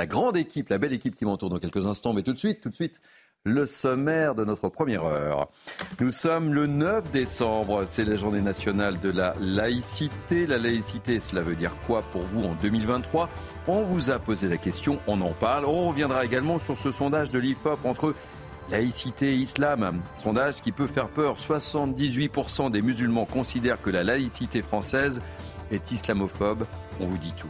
La grande équipe, la belle équipe qui m'entoure dans quelques instants, mais tout de suite, tout de suite, le sommaire de notre première heure. Nous sommes le 9 décembre, c'est la journée nationale de la laïcité. La laïcité, cela veut dire quoi pour vous en 2023 On vous a posé la question, on en parle. On reviendra également sur ce sondage de l'IFOP entre laïcité et islam. Sondage qui peut faire peur. 78% des musulmans considèrent que la laïcité française est islamophobe. On vous dit tout.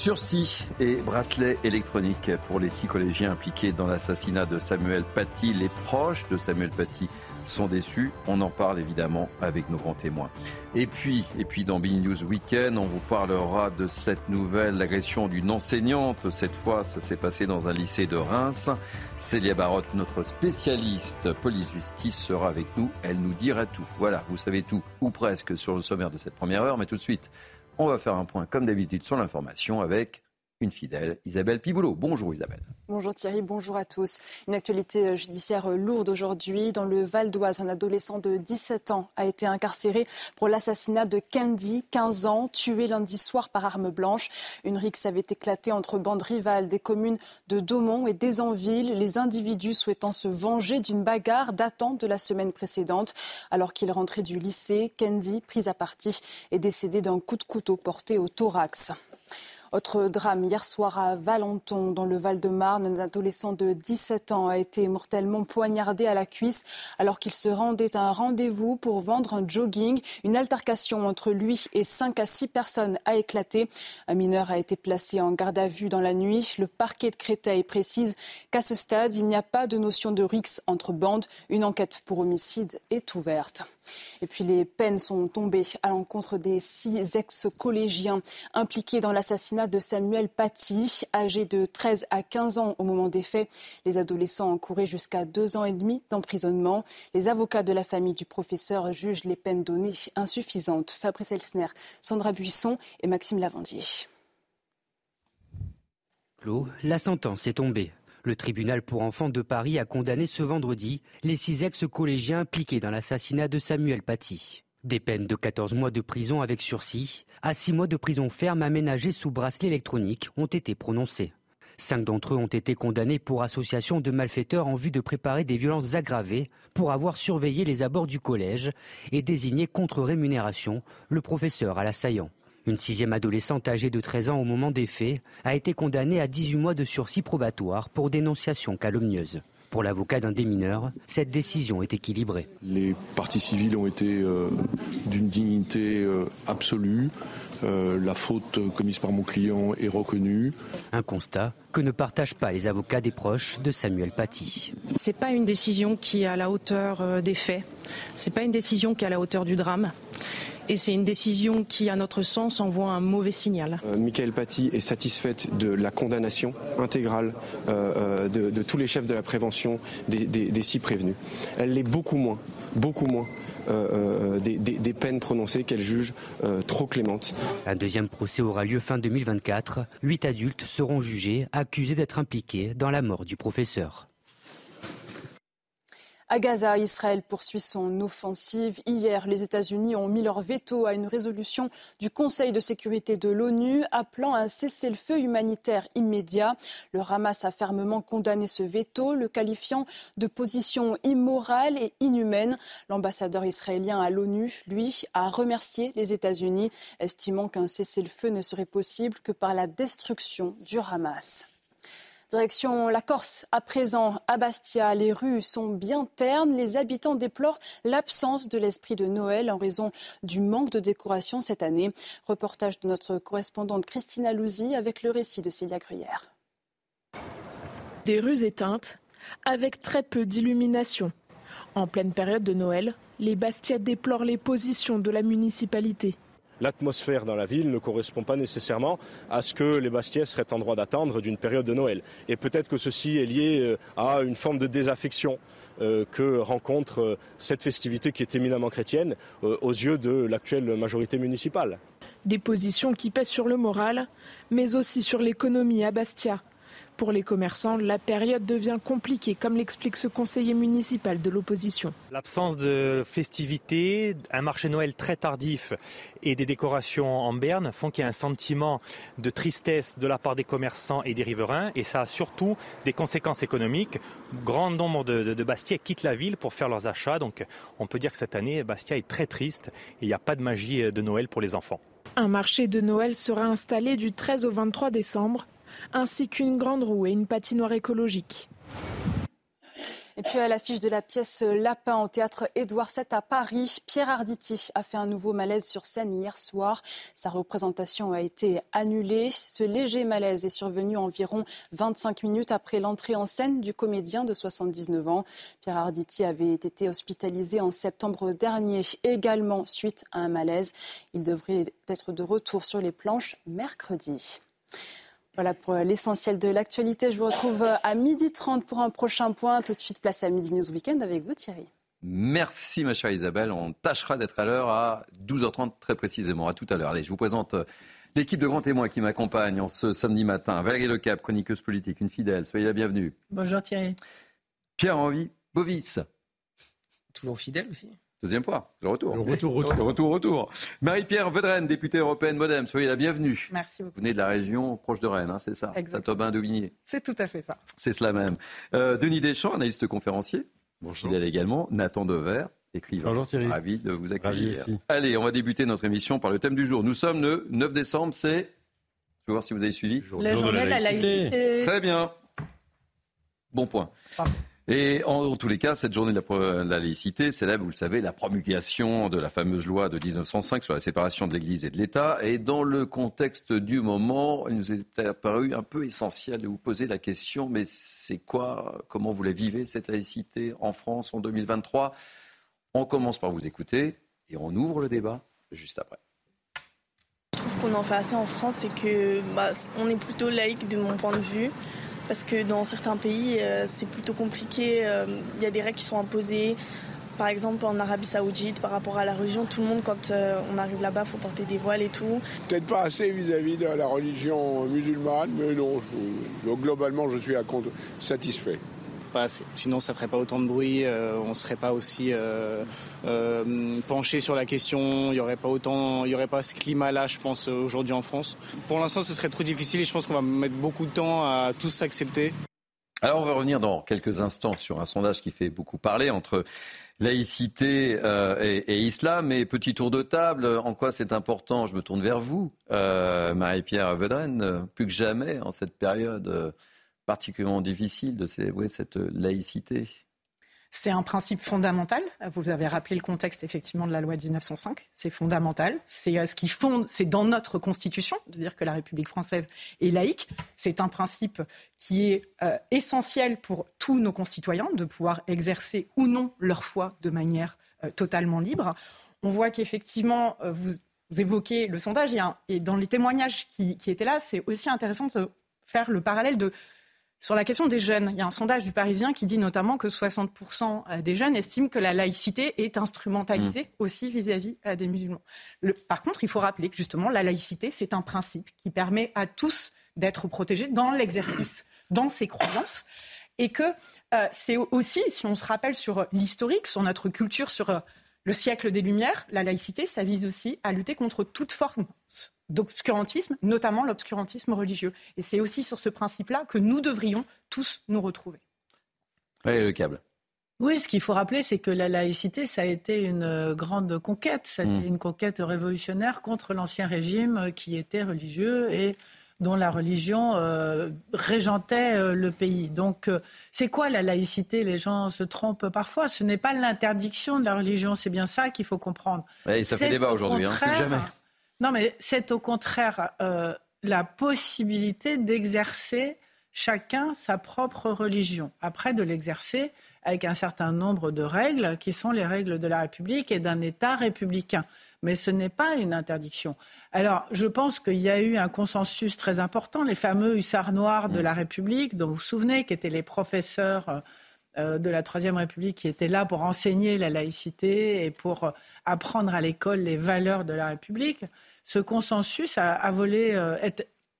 Sursis et bracelet électronique pour les six collégiens impliqués dans l'assassinat de Samuel Paty. Les proches de Samuel Paty sont déçus. On en parle évidemment avec nos grands témoins. Et puis, et puis dans Big News Weekend, on vous parlera de cette nouvelle agression d'une enseignante. Cette fois, ça s'est passé dans un lycée de Reims. Célia Barotte, notre spécialiste police-justice, sera avec nous. Elle nous dira tout. Voilà, vous savez tout, ou presque, sur le sommaire de cette première heure. Mais tout de suite, on va faire un point, comme d'habitude, sur l'information avec une fidèle, Isabelle Piboulot. Bonjour Isabelle. Bonjour Thierry, bonjour à tous. Une actualité judiciaire lourde aujourd'hui. Dans le Val d'Oise, un adolescent de 17 ans a été incarcéré pour l'assassinat de Candy, 15 ans, tué lundi soir par arme blanche. Une rixe avait éclaté entre bandes rivales des communes de Daumont et d'Ezanville, les individus souhaitant se venger d'une bagarre datant de la semaine précédente. Alors qu'il rentrait du lycée, Candy, prise à partie, est décédé d'un coup de couteau porté au thorax. Autre drame hier soir à Valenton, dans le Val-de-Marne. Un adolescent de 17 ans a été mortellement poignardé à la cuisse alors qu'il se rendait à un rendez-vous pour vendre un jogging. Une altercation entre lui et 5 à 6 personnes a éclaté. Un mineur a été placé en garde à vue dans la nuit. Le parquet de Créteil précise qu'à ce stade, il n'y a pas de notion de rixe entre bandes. Une enquête pour homicide est ouverte. Et puis les peines sont tombées à l'encontre des six ex-collégiens impliqués dans l'assassinat de Samuel Paty, âgé de 13 à 15 ans au moment des faits. Les adolescents encouraient jusqu'à deux ans et demi d'emprisonnement. Les avocats de la famille du professeur jugent les peines données insuffisantes. Fabrice Elsner, Sandra Buisson et Maxime Lavandier. La sentence est tombée. Le tribunal pour enfants de Paris a condamné ce vendredi les six ex-collégiens impliqués dans l'assassinat de Samuel Paty. Des peines de 14 mois de prison avec sursis à 6 mois de prison ferme aménagée sous bracelet électronique ont été prononcées. Cinq d'entre eux ont été condamnés pour association de malfaiteurs en vue de préparer des violences aggravées pour avoir surveillé les abords du collège et désigné contre rémunération le professeur à l'assaillant. Une sixième adolescente âgée de 13 ans au moment des faits a été condamnée à 18 mois de sursis probatoire pour dénonciation calomnieuse. Pour l'avocat d'un des mineurs, cette décision est équilibrée. Les parties civiles ont été euh, d'une dignité euh, absolue. Euh, la faute commise par mon client est reconnue. Un constat que ne partagent pas les avocats des proches de Samuel Paty. C'est pas une décision qui est à la hauteur des faits. C'est pas une décision qui est à la hauteur du drame. Et c'est une décision qui, à notre sens, envoie un mauvais signal. Euh, Michael Paty est satisfaite de la condamnation intégrale euh, de, de, tous les chefs de la prévention des, des, des six prévenus. Elle l'est beaucoup moins, beaucoup moins euh, des, des, peines prononcées qu'elle juge euh, trop clémentes. Un deuxième procès aura lieu fin 2024. Huit adultes seront jugés, accusés d'être impliqués dans la mort du professeur. À Gaza, Israël poursuit son offensive. Hier, les États-Unis ont mis leur veto à une résolution du Conseil de sécurité de l'ONU appelant à un cessez-le-feu humanitaire immédiat. Le Hamas a fermement condamné ce veto, le qualifiant de position immorale et inhumaine. L'ambassadeur israélien à l'ONU, lui, a remercié les États-Unis, estimant qu'un cessez-le-feu ne serait possible que par la destruction du Hamas. Direction la Corse. À présent, à Bastia, les rues sont bien ternes. Les habitants déplorent l'absence de l'esprit de Noël en raison du manque de décoration cette année. Reportage de notre correspondante Christina Louzy avec le récit de Célia Gruyère. Des rues éteintes, avec très peu d'illumination. En pleine période de Noël, les Bastiais déplorent les positions de la municipalité. L'atmosphère dans la ville ne correspond pas nécessairement à ce que les Bastiais seraient en droit d'attendre d'une période de Noël. Et peut-être que ceci est lié euh, à une forme de désaffection euh, que rencontre euh, cette festivité qui est éminemment chrétienne aux yeux de l'actuelle majorité municipale. Des positions qui pèsent sur le moral, mais aussi sur l'économie à Bastia. Pour les commerçants, la période devient compliquée, comme l'explique ce conseiller municipal de l'opposition. L'absence de festivités, un marché Noël très tardif et des décorations en berne font qu'il y a un sentiment de tristesse de la part des commerçants et des riverains. Et ça a surtout des conséquences économiques. Grand nombre de, de, Bastia quittent la ville pour faire leurs achats. Donc on peut dire que cette année, Bastia est très triste et il n'y a pas de magie de Noël pour les enfants. Un marché de Noël sera installé du 13 au 23 décembre ainsi qu'une grande roue et une patinoire écologique. Et puis à l'affiche de la pièce Lapin au théâtre Édouard VII à Paris, Pierre Arditi a fait un nouveau malaise sur scène hier soir. Sa représentation a été annulée. Ce léger malaise est survenu environ 25 minutes après l'entrée en scène du comédien de 79 ans. Pierre Arditi avait été hospitalisé en septembre dernier, également suite à un malaise. Il devrait être de retour sur les planches mercredi. Voilà pour l'essentiel de l'actualité. Je vous retrouve à 12h30 pour un prochain point. Tout de suite, place à Midi News Weekend avec vous, Thierry. Merci, ma chère Isabelle. On tâchera d'être à l'heure à 12h30 très précisément. À tout à l'heure. Allez, je vous présente euh, l'équipe de grands témoins qui m'accompagne en ce samedi matin. Valérie Lecap, chroniqueuse politique, une fidèle. Soyez la bienvenue. Bonjour Thierry. Pierre-Henri Bovis. Toujours fidèle aussi. Deuxième fois, le retour. Le retour, retour. Le retour, retour. Marie-Pierre Vedren, députée européenne Modem, soyez la bienvenue. Merci beaucoup. Vous venez de la région proche de Rennes, hein, c'est ça Exactement. d'Aubigné. C'est tout à fait ça. C'est cela même. Euh, Denis Deschamps, analyste conférencier. Bonjour. Il est également Nathan Dever, écrivain. Bonjour Thierry. Ravi de vous accueillir. Ravi Allez, on va débuter notre émission par le thème du jour. Nous sommes le 9 décembre, c'est... Je vais voir si vous avez suivi. la journée de la laïcité. Très bien. Bon point. Et en, tous les cas, cette journée de la, laïcité célèbre, vous le savez, la promulgation de la fameuse loi de 1905 sur la séparation de l'Église et de l'État. Et dans le contexte du moment, il nous est apparu un peu essentiel de vous poser la question, mais c'est quoi, comment vous la vivez, cette laïcité en France en 2023 On commence par vous écouter et on ouvre le débat juste après. Je trouve qu'on en fait assez en France, c'est que bah, est plutôt laïque de mon point de vue parce que dans certains pays, euh, c'est plutôt compliqué. Euh, il y a des règles qui sont imposées. Par exemple, en Arabie Saoudite, par rapport à la religion, tout le monde, quand euh, on arrive là-bas, faut porter des voiles et tout. Peut-être pas assez vis-à-vis de la religion musulmane, mais non, globalement, je suis à compte satisfait Sinon, ça ferait pas autant de bruit, euh, on serait pas aussi euh, euh, penché sur la question, il y aurait pas autant, il y aurait pas ce climat-là, je pense, aujourd'hui en France. Pour l'instant, ce serait trop difficile et je pense qu'on va mettre beaucoup de temps à tous s'accepter. Alors, on va revenir dans quelques instants sur un sondage qui fait beaucoup parler entre laïcité et, islam. Et petit tour de table, en quoi c'est important? Je me tourne vers vous, Marie-Pierre Vedren, plus que jamais en cette période particulièrement difficile de célébrer cette laïcité c'est un principe fondamental. Vous avez rappelé le contexte effectivement de la loi 1905. C'est fondamental. C'est euh, ce qui fonde, c'est dans notre constitution de dire que la République française est laïque. C'est un principe qui est euh, essentiel pour tous nos concitoyens de pouvoir exercer ou non leur foi de manière euh, totalement libre. On voit qu'effectivement, vous, évoquez le sondage et, dans les témoignages qui étaient là, c'est aussi intéressant de faire le parallèle de sur la question des jeunes, il y a un sondage du Parisien qui dit notamment que 60% euh, des jeunes estiment que la laïcité est instrumentalisée mmh. aussi vis-à-vis euh, des musulmans. par contre, il faut rappeler que justement, la laïcité, c'est un principe qui permet à tous d'être protégés dans l'exercice, dans ses croyances. Et que euh, c'est aussi, si on se rappelle sur l'historique, sur notre culture, sur le siècle des Lumières, la laïcité, ça vise aussi à lutter contre toute forme d'obscurantisme, notamment l'obscurantisme religieux. Et c'est aussi sur ce principe-là que nous devrions tous nous retrouver. Allez, le câble. Oui, ce qu'il faut rappeler, c'est que la laïcité, ça a été une grande conquête. Ça a été mm. une conquête révolutionnaire contre l'ancien régime qui était religieux et dont la religion euh, régentait euh, le pays. Donc, euh, c'est quoi la laïcité? Les gens se trompent parfois. Ce n'est pas l'interdiction de la religion, c'est bien ça qu'il faut comprendre. Et ça fait débat aujourd'hui, hein, plus jamais. Non, mais c'est au contraire euh, la possibilité d'exercer chacun sa propre religion. Après, de l'exercer avec un certain nombre de règles qui sont les règles de la République et d'un État républicain. Mais ce n'est pas une interdiction. Alors, je pense qu'il y a eu un consensus très important, les fameux hussards noirs de la République, dont vous vous souvenez, qui étaient les professeurs euh, de la Troisième République qui étaient là pour enseigner la laïcité et pour euh, apprendre à l'école les valeurs de la République. Ce consensus a, volé, euh,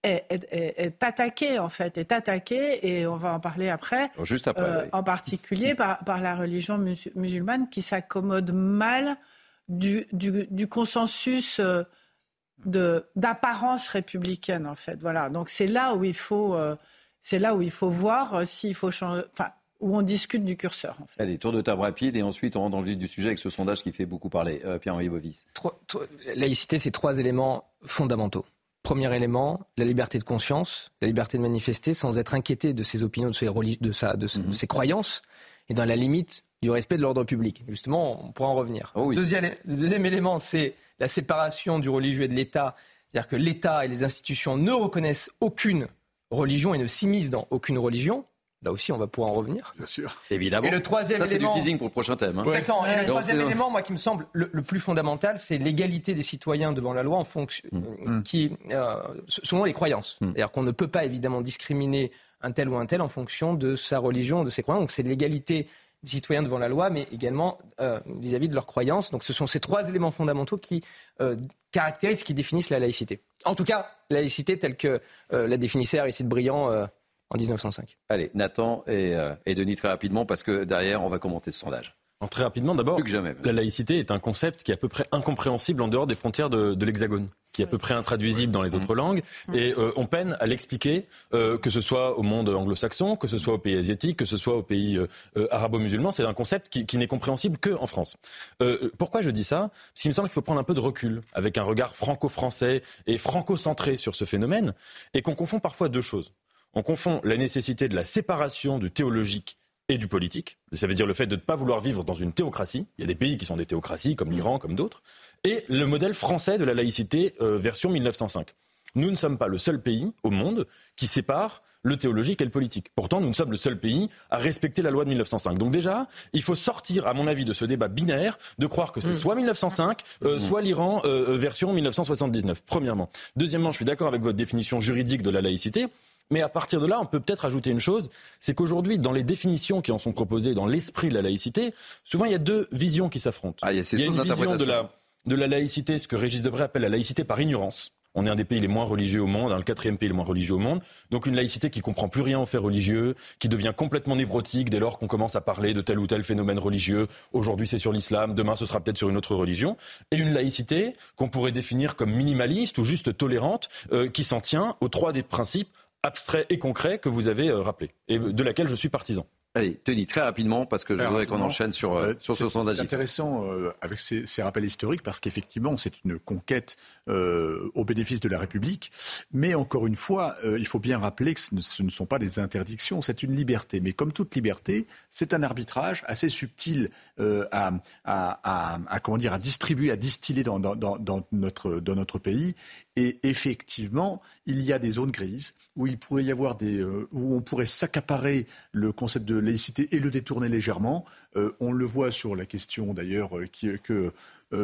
est, attaqué en fait, est attaqué et on va en parler après. Juste après. Euh, en particulier par, par, la religion musulmane qui s'accommode mal du, du, consensus euh, de d'apparence républicaine en fait. Voilà. Donc c'est là où il faut euh, c'est là où il faut voir s'il faut changer. Enfin, où on discute du curseur. En fait. Allez, tour de table rapide et ensuite on rentre dans le vif du sujet avec ce sondage qui fait beaucoup parler. Pierre-Henri Bovis. Laïcité, c'est trois éléments fondamentaux. Premier élément, la liberté de conscience, la liberté de manifester sans être inquiété de ses opinions, de ses, de sa, de, mhm. ses croyances, et dans la limite du respect de l'ordre public. Justement, on pourra en revenir. Oh deuxième, le deuxième élément, c'est la séparation du religieux et de l'État. C'est-à-dire que l'État et les institutions ne reconnaissent aucune religion et ne s'immiscent dans aucune religion. Là aussi, on va pouvoir en revenir. Bien sûr. Évidemment. Et le troisième Ça, c'est du teasing pour le prochain thème. Hein. Exactement. Et le troisième élément, moi, qui me semble le, plus fondamental, c'est l'égalité des citoyens devant la loi en fonction, mm. euh, qui, euh, selon les croyances. Mm. C'est-à-dire qu'on ne peut pas évidemment discriminer un tel ou un tel en fonction de sa religion, de ses croyances. Donc, c'est l'égalité des citoyens devant la loi, mais également euh, vis-à-vis de leurs croyances. Donc, ce sont ces trois éléments fondamentaux qui euh, caractérisent, qui définissent la laïcité. En tout cas, la laïcité telle que la définissait Aristide Briand en 1905. Allez, Nathan euh, et, Denis, très rapidement, parce que derrière, on va commenter ce sondage. très rapidement, d'abord, la laïcité est un concept qui est à peu près incompréhensible en dehors des frontières de, l'Hexagone, qui est à peu près intraduisible dans les autres langues, et euh, on peine à l'expliquer, euh, que ce soit au monde anglo-saxon, que ce soit au pays asiatique, que ce soit au pays arabo-musulman, c'est un concept qui, qui n'est compréhensible qu'en France. pourquoi je dis ça? Parce qu'il me semble qu'il faut prendre un peu de recul, avec un regard franco-français et franco-centré sur ce phénomène, et qu'on confond parfois deux choses on confond la nécessité de la séparation du théologique et du politique. Ça veut dire le fait de ne pas vouloir vivre dans une théocratie. Il y a des pays qui sont des théocraties, comme l'Iran, comme d'autres. Et le modèle français de la laïcité euh, version 1905. Nous ne sommes pas le seul pays au monde qui sépare le théologique et le politique. Pourtant, nous ne sommes le seul pays à respecter la loi de 1905. Donc déjà, il faut sortir, à mon avis, de ce débat binaire, de croire que c'est mm. soit 1905, euh, mm. soit l'Iran euh, version 1979, premièrement. Deuxièmement, je suis d'accord avec votre définition juridique de la laïcité. Mais à partir de là, on peut peut-être ajouter une chose, c'est qu'aujourd'hui, dans les définitions qui en sont proposées, dans l'esprit de la laïcité, souvent il y a deux visions qui s'affrontent. Ah, il y a, une vision de la, de la laïcité, ce que Régis Debray appelle la laïcité par ignorance. On est un des pays les moins religieux au monde, un le quatrième pays le moins religieux au monde. Donc une laïcité qui comprend plus rien aux faits religieux, qui devient complètement névrotique dès lors qu'on commence à parler de tel ou tel phénomène religieux. Aujourd'hui c'est sur l'islam, demain ce sera peut-être sur une autre religion. Et une laïcité qu'on pourrait définir comme minimaliste ou juste tolérante, euh, qui s'en tient aux trois des principes abstrait et concret que vous avez euh, rappelé et de laquelle je suis partisan. Allez, Tony, très rapidement, parce que je voudrais qu'on enchaîne sur, euh, sur ce sondage. C'est intéressant euh, avec ces, ces, rappels historiques, parce qu'effectivement, c'est une conquête euh, au bénéfice de la République. Mais encore une fois, il faut bien rappeler que ce ne, ce ne sont pas des interdictions, c'est une liberté. Mais comme toute liberté, c'est un arbitrage assez subtil à, à, à, comment dire, à distribuer, à distiller dans, dans, dans, notre, dans notre pays. Et effectivement, il y a des zones grises où il pourrait y avoir des, où on pourrait s'accaparer le concept de laïcité et le détourner légèrement. Euh, on le voit sur la question d'ailleurs euh, que euh,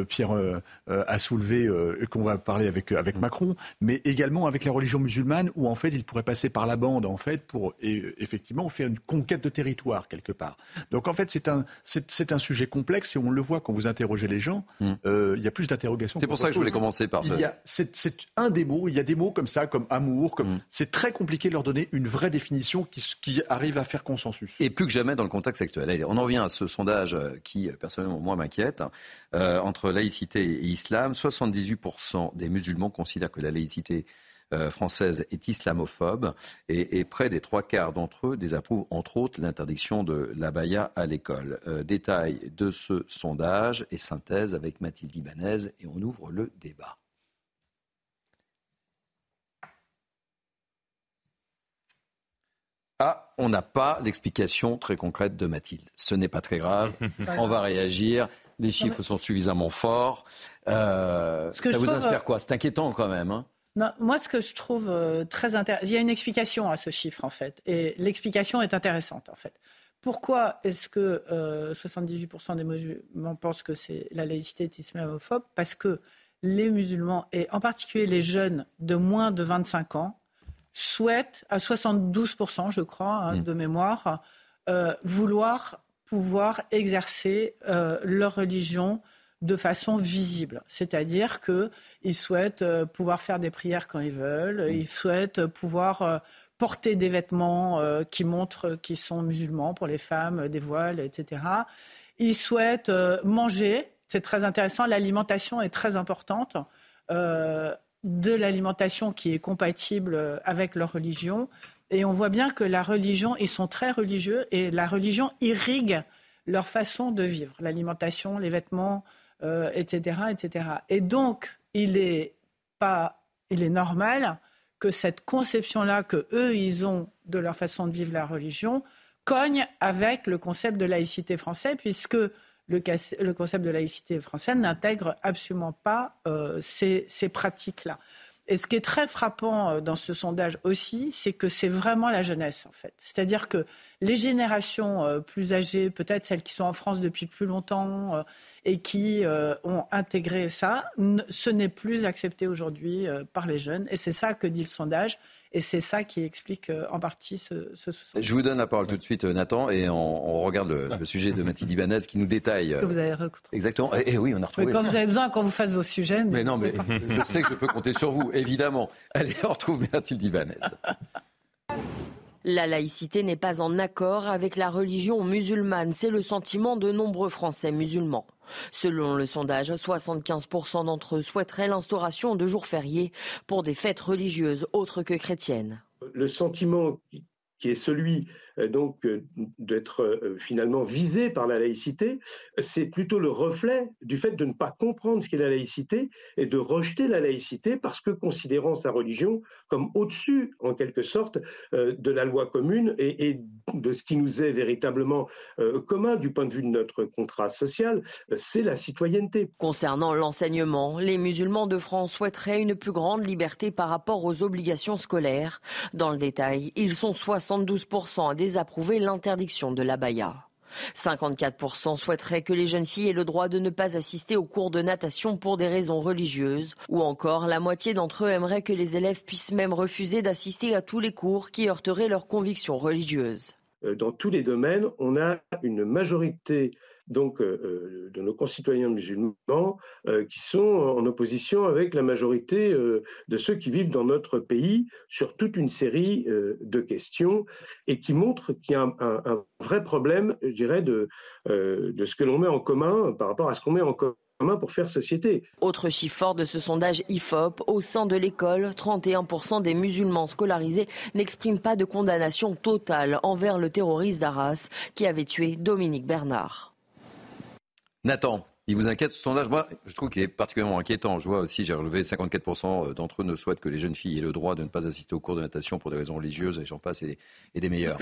Pierre euh, euh, a soulevé, qu'on va parler avec, avec. Macron, mais également avec la religion musulmane, où en fait il pourrait passer par la bande en fait pour effectivement faire une conquête de territoire quelque part. Donc en fait c'est un, c'est, un sujet complexe et on le voit quand vous interrogez les gens, mm. il y a plus d'interrogations. C'est pour ça que je voulais commencer par ça. C'est, un des mots, il y a des mots comme ça, comme amour, comme mm. c'est très compliqué de leur donner une vraie définition qui, qui arrive à faire consensus. Et plus que jamais dans le contexte actuel. on en revient à ce sondage qui personnellement moi m'inquiète. Entre laïcité et islam, 78% des musulmans considèrent que la laïcité euh, française est islamophobe et, près des trois quarts d'entre eux désapprouvent entre autres l'interdiction de l'abaya à l'école. Euh, détail de ce sondage et synthèse avec Mathilde Ibanez et on ouvre le débat. Ah, on n'a pas l'explication très concrète de Mathilde. Ce n'est pas très grave. on va réagir. Les chiffres sont suffisamment forts. Euh, ça vous inspire quoi? C'est inquiétant quand même. Hein Non, moi, ce que je trouve euh, très intéressant, il y a une explication à ce chiffre, en fait. Et l'explication est intéressante, en fait. Pourquoi est-ce que 78% des musulmans pensent que c'est la laïcité est islamophobe? Parce que les musulmans, et en particulier les jeunes de moins de 25 ans, souhaitent, à 72%, je crois, hein, mm. de mémoire, euh, vouloir pouvoir exercer euh, leur religion de façon visible. C'est-à-dire qu'ils souhaitent euh, pouvoir faire des prières quand ils veulent, mm. ils souhaitent pouvoir porter des vêtements qui montrent qu'ils sont musulmans pour les femmes, des voiles, etc. Ils souhaitent manger, c'est très intéressant, l'alimentation est très importante de l'alimentation qui est compatible euh, avec leur religion. Et on voit bien que la religion, ils sont très religieux et la religion irrigue leur façon de vivre, l'alimentation, les vêtements, etc., euh, etc. Et donc, il est pas, il est normal que cette conception-là que eux ils ont de leur façon de vivre la religion cogne avec le concept de laïcité français, puisque le, concept de laïcité française n'intègre absolument pas euh, ces, pratiques-là. Et ce qui est très frappant euh, dans ce sondage aussi, c'est que c'est vraiment la jeunesse, en fait. C'est-à-dire que les générations euh, plus âgées, peut-être celles qui sont en France depuis plus longtemps et qui ont intégré ça, ce n'est plus accepté aujourd'hui par les jeunes. Et c'est ça que dit le sondage. Et c'est ça qui explique euh, en partie ce, ce, Je vous donne la parole tout de suite, euh, Nathan, et on, regarde le, sujet de Mathilde Ibanez qui nous détaille. Que vous avez retrouvé. Exactement. Et, oui, on a retrouvé. Mais quand vous avez besoin, quand vous fassiez vos sujets. Mais non, mais je sais que je peux compter sur vous, évidemment. Allez, on retrouve Mathilde Ibanez. La laïcité n'est pas en accord avec la religion musulmane. C'est le sentiment de nombreux Français musulmans. Selon le sondage, 75% d'entre eux souhaiteraient l'instauration de jours fériés pour des fêtes religieuses autres que chrétiennes. Le sentiment qui est celui donc euh, d'être euh, finalement visé par la laïcité, c'est plutôt le reflet du fait de ne pas comprendre ce qu'est la laïcité et de rejeter la laïcité parce que considérant sa religion comme au-dessus, en quelque sorte, de la loi commune et, de ce qui nous est véritablement commun du point de vue de notre contrat social, c'est la citoyenneté. Concernant l'enseignement, les musulmans de France souhaiteraient une plus grande liberté par rapport aux obligations scolaires. Dans le détail, ils sont 72% à désapprouver l'interdiction de l'abaya. 54% souhaiteraient que les jeunes filles aient le droit de ne pas assister aux cours de natation pour des raisons religieuses, ou encore la moitié d'entre eux aimeraient que les élèves puissent même refuser d'assister à tous les cours qui heurteraient leurs convictions religieuses. Euh, dans tous les domaines, on a une majorité donc euh, euh, de nos concitoyens musulmans euh, qui sont en opposition avec la majorité de ceux qui vivent dans notre pays sur toute une série de questions et qui montrent qu'il y a un, vrai problème, je dirais, de, de ce que l'on met en commun par rapport à ce qu'on met en commun pour faire société. Autre chiffre fort de ce sondage IFOP, au sein de l'école, 31% des musulmans scolarisés n'expriment pas de condamnation totale envers le terroriste d'Arras qui avait tué Dominique Bernard. Nathan, il vous inquiète ce sondage Moi, je trouve qu'il est particulièrement inquiétant. Je vois aussi, j'ai relevé 54% d'entre eux ne souhaitent que les jeunes filles aient le droit de ne pas assister aux cours de natation pour des raisons religieuses, et j'en passe, et, des meilleurs.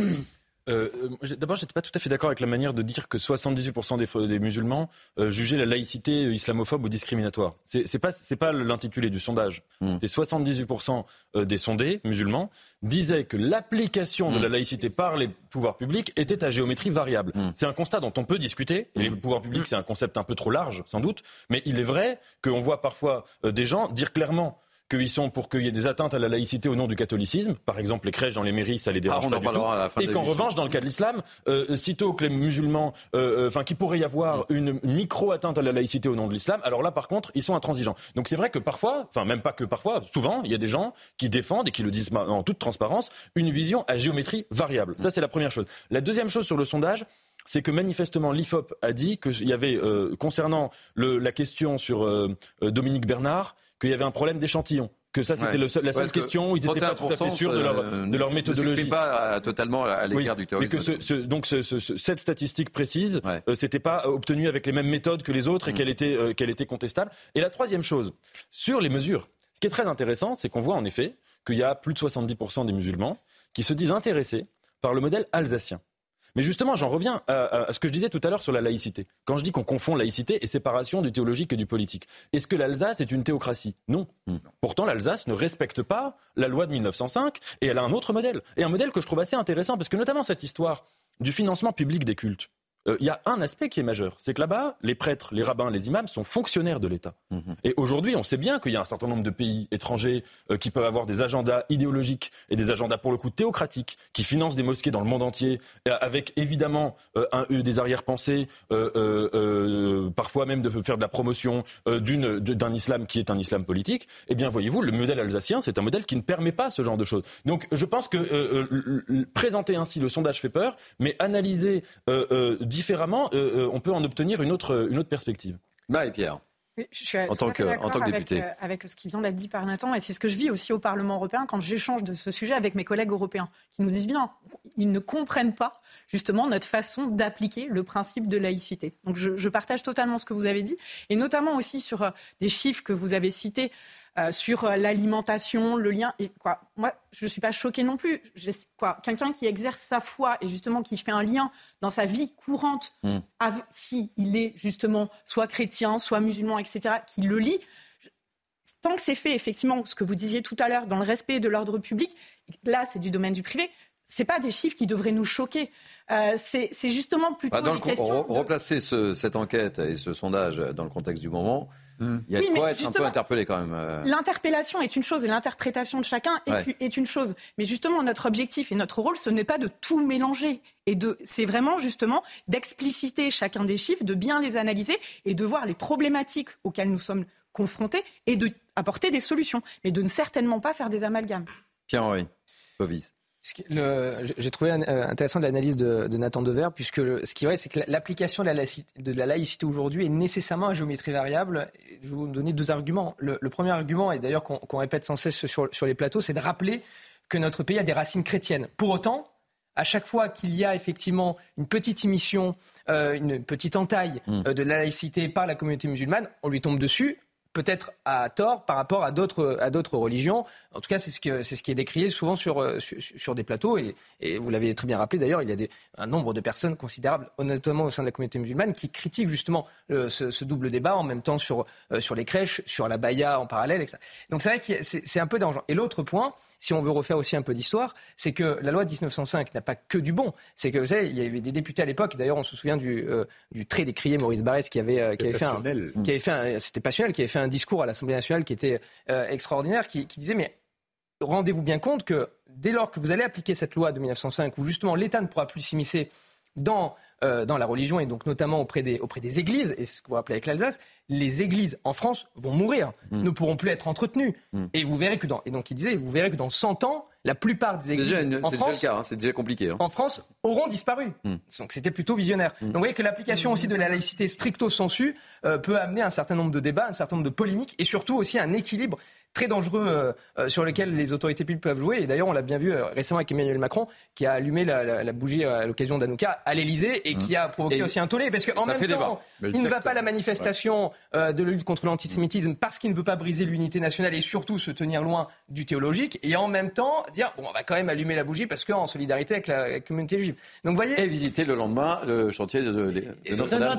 Euh, euh D'abord, j'étais pas tout à fait d'accord avec la manière de dire que 78% des, des, musulmans euh, jugeaient la laïcité islamophobe ou discriminatoire. C'est pas c'est pas l'intitulé du sondage. Mm. C'est 78% euh, des sondés musulmans disaient que l'application de la mm. laïcité par les pouvoirs publics était à géométrie variable. Mm. C'est un constat dont on peut discuter. Et les pouvoirs publics, c'est un concept un peu trop large, sans doute. Mais il est vrai qu'on voit parfois des gens dire clairement qu'ils sont pour qu'il y ait des atteintes à la laïcité au nom du catholicisme. Par exemple, les crèches dans les mairies, ça les dérange ah, pas du tout. Et qu'en revanche, dans le cas de l'islam, euh, sitôt que les musulmans, euh, euh, enfin, qu'il pourrait y avoir une micro-atteinte à la laïcité au nom de l'islam, alors là, par contre, ils sont intransigeants. Donc c'est vrai que parfois, enfin, même pas que parfois, souvent, il y a des gens qui défendent et qui le disent en toute transparence, une vision à géométrie variable. Ça, c'est la première chose. La deuxième chose sur le sondage, c'est que manifestement l'IFOP a dit qu'il y avait, concernant le, la question sur Dominique Bernard, qu'il y avait un problème d'échantillon que ça c'était la seule question où ils n'étaient pas tout à fait sûrs de leur, de leur méthodologie. Ne pas totalement à l'égard du terrorisme. Mais que ce, donc cette statistique précise, euh, c'était pas obtenu avec les mêmes méthodes que les autres et mm. qu'elle était, euh, qu'elle était contestable. Et la troisième chose, sur les mesures, ce qui est très intéressant, c'est qu'on voit en effet qu'il y a plus de 70% des musulmans qui se disent intéressés par le modèle alsacien. Mais justement, j'en reviens à, ce que je disais tout à l'heure sur la laïcité. Quand je dis qu'on confond laïcité et séparation du théologique et du politique, est-ce que l'Alsace est une théocratie? Non. Hmm. Pourtant, l'Alsace ne respecte pas la loi de 1905 et elle a un autre modèle. Et un modèle que je trouve assez intéressant parce que notamment cette histoire du financement public des cultes il euh, y a un aspect qui est majeur. C'est que là-bas, les prêtres, les rabbins, les imams sont fonctionnaires de l'État. Mhm. Et aujourd'hui, on sait bien qu'il y a un certain nombre de pays étrangers euh, qui peuvent avoir des agendas idéologiques et des agendas pour le coup théocratiques, qui financent des mosquées dans le monde entier, euh, avec évidemment un, des arrière-pensées, parfois même de faire de la promotion d'un islam qui est un islam politique. Eh bien, voyez-vous, le modèle alsacien, c'est un modèle qui ne permet pas ce genre de choses. Donc, je pense que présenter ainsi le sondage fait peur, mais analyser différemment, euh, euh, on peut en obtenir une autre, une autre perspective. Bah, et Pierre je suis en tant que, en tant que député. Avec, avec, ce qui vient d'être dit par Nathan, et c'est ce que je vis aussi au Parlement européen quand j'échange de ce sujet avec mes collègues européens, qui nous disent bien, ils ne comprennent pas justement notre façon d'appliquer le principe de laïcité. Donc je, je, partage totalement ce que vous avez dit, et notamment aussi sur euh, des chiffres que vous avez cités. Euh, sur euh, l'alimentation, le lien. Et quoi, moi, je ne suis pas choquée non plus. Quelqu'un qui exerce sa foi et justement qui fait un lien dans sa vie courante, mm. si il est justement soit chrétien, soit musulman, etc., qui le lit. Tant que c'est fait, effectivement, ce que vous disiez tout à l'heure, dans le respect de l'ordre public, là, c'est du domaine du privé c'est pas des chiffres qui devraient nous choquer. Euh, c'est justement plutôt bah, Replacer cette enquête et ce sondage dans le contexte du moment, Hmm. Il y a de quoi être un peu interpellé quand même. Euh. L'interpellation est une chose et l'interprétation de chacun est, une chose. Mais justement, notre objectif et notre rôle, ce n'est pas de tout mélanger. Et de, c'est vraiment justement d'expliciter chacun des chiffres, de bien les analyser et de voir les problématiques auxquelles nous sommes confrontés et d'apporter des solutions. Mais de ne certainement pas faire des amalgames. Pierre-Henri, Bovis. J'ai trouvé euh, intéressant l'analyse de, de, Nathan Dever, puisque ce qui est vrai, c'est que l'application de la laïcité, de la laïcité aujourd'hui est nécessairement à géométrie variable. Je vais vous donner deux arguments. Le, premier argument, et d'ailleurs qu'on répète sans cesse sur, sur les plateaux, c'est de rappeler que notre pays a des racines chrétiennes. Pour autant, à chaque fois qu'il y a effectivement une petite émission, euh, une petite entaille mmh. euh, de la laïcité par la communauté musulmane, on lui tombe dessus peut-être à tort par rapport à d'autres à d'autres religions. En tout cas, c'est ce que c'est ce qui est décrié souvent sur euh, sur, des plateaux et, et vous l'avez très bien rappelé d'ailleurs, il y a des, un nombre de personnes considérables, honnêtement au sein de la communauté musulmane, qui critiquent justement euh, ce, double débat en même temps sur euh, sur les crèches, sur la baya en parallèle, etc. Donc c'est vrai que c'est un peu dangereux. Et l'autre point, si on veut refaire aussi un peu d'histoire, c'est que la loi de 1905 n'a pas que du bon. C'est que vous savez, il y avait des députés à l'époque, d'ailleurs on se souvient du, euh, du très décrié Maurice Barrès qui avait, euh, qui avait fait un, qui avait fait c'était passionnel, qui avait fait un discours à l'Assemblée nationale qui était euh, extraordinaire, qui, qui disait mais rendez-vous bien compte que dès lors que vous allez appliquer cette loi de 1905, où justement l'État ne pourra plus s'immiscer dans euh, dans la religion et donc notamment auprès des, auprès des églises, et ce que vous rappelez avec l'Alsace, les églises en France vont mourir, mm. ne pourront plus être entretenues. Mm. Et vous verrez que dans, et donc il disait, vous verrez que dans 100 ans, la plupart des églises en France, déjà hein, c'est déjà compliqué. Hein. En France, auront disparu. Mm. Donc c'était plutôt visionnaire. Donc vous voyez que l'application aussi de la laïcité stricto sensu euh, peut amener un certain nombre de débats, un certain nombre de polémiques et surtout aussi un équilibre très dangereux euh, euh, sur lequel les autorités publiques peuvent jouer. Et d'ailleurs, on l'a bien vu euh, récemment avec Emmanuel Macron, qui a allumé la, bougie à l'occasion d'Anouka à l'Elysée et qui a provoqué aussi un tollé. Parce qu'en même temps, il ne va pas à la manifestation de la lutte contre l'antisémitisme parce qu'il ne veut pas briser l'unité nationale et surtout se tenir loin du théologique. Et en même temps, dire, bon, on va quand même allumer la bougie parce qu'en solidarité avec la, communauté juive. Donc, voyez. Et visiter le lendemain le chantier de, Notre-Dame.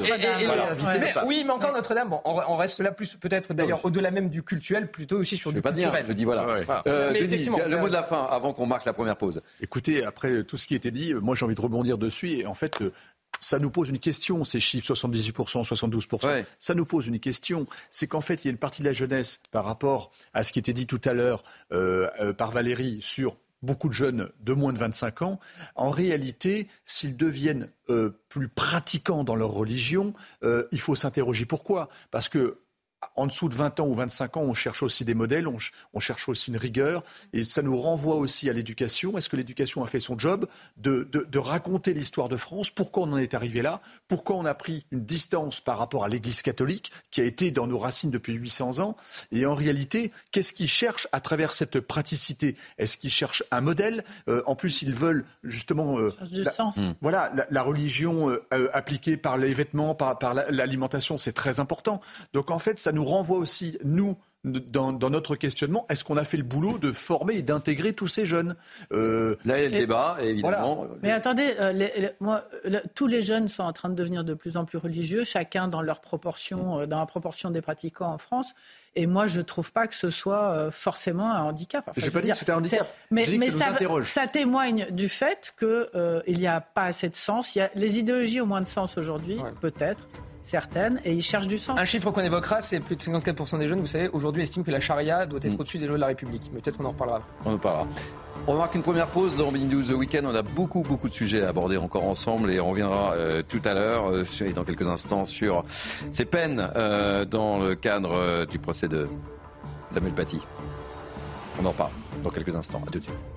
oui, mais encore Notre-Dame, bon, on, reste là plus peut-être d'ailleurs au-delà même du cultuel, plutôt aussi je ne pas dire, je dis voilà. Euh, le mot de la fin avant qu'on marque la première pause. Écoutez, après tout ce qui a été dit, moi j'ai envie de rebondir dessus et en fait euh, ça nous pose une question, ces chiffres, 78%, 72%. Ça nous pose une question. C'est qu'en fait, il y a une partie de la jeunesse par rapport à ce qui était dit tout à l'heure euh, par Valérie sur beaucoup de jeunes de moins de 25 ans. En réalité, s'ils deviennent plus pratiquants dans leur religion, il faut s'interroger pourquoi? Parce que en dessous de 20 ans ou 25 ans, on cherche aussi des modèles, on, cherche aussi une rigueur, et ça nous renvoie aussi à l'éducation. Est-ce que l'éducation a fait son job de, raconter l'histoire de France? Pourquoi on en est arrivé là? Pourquoi on a pris une distance par rapport à l'Église catholique, qui a été dans nos racines depuis 800 ans? Et en réalité, qu'est-ce qu'ils cherchent à travers cette praticité? Est-ce qu'ils cherchent un modèle? Euh, En plus, ils veulent justement... Euh, la, sens. Voilà, la, religion euh, appliquée par les vêtements, par, par l'alimentation, c'est très important. Donc en fait, ça nous renvoie aussi, nous, dans, notre questionnement, est-ce qu'on a fait le boulot de former et d'intégrer tous ces jeunes euh, Là, il y a le débat, évidemment. Mais attendez, moi, tous les jeunes sont en train de devenir de plus en plus religieux, chacun dans leur proportion, dans la proportion des pratiquants en France. Et moi, je ne trouve pas que ce soit forcément un handicap. je n'ai pas dit que c'était un handicap. Mais, ça, témoigne du fait qu'il n'y a pas assez de sens. Il y a, les idéologies ont moins de sens aujourd'hui, peut-être certaines, et ils cherchent du sens. Un chiffre qu'on évoquera, c'est plus de 54% des jeunes, vous savez, aujourd'hui estiment que la charia doit être mm. au-dessus des lois de la République. Mais peut-être qu'on en reparlera. On en parlera. On marque une première pause dans Mini News The Weekend. On a beaucoup, beaucoup de sujets à aborder encore ensemble et on reviendra euh, tout à l'heure, euh, dans quelques instants, sur ces peines euh, dans le cadre du procès de Samuel Paty. On en parle dans quelques instants. À tout de suite.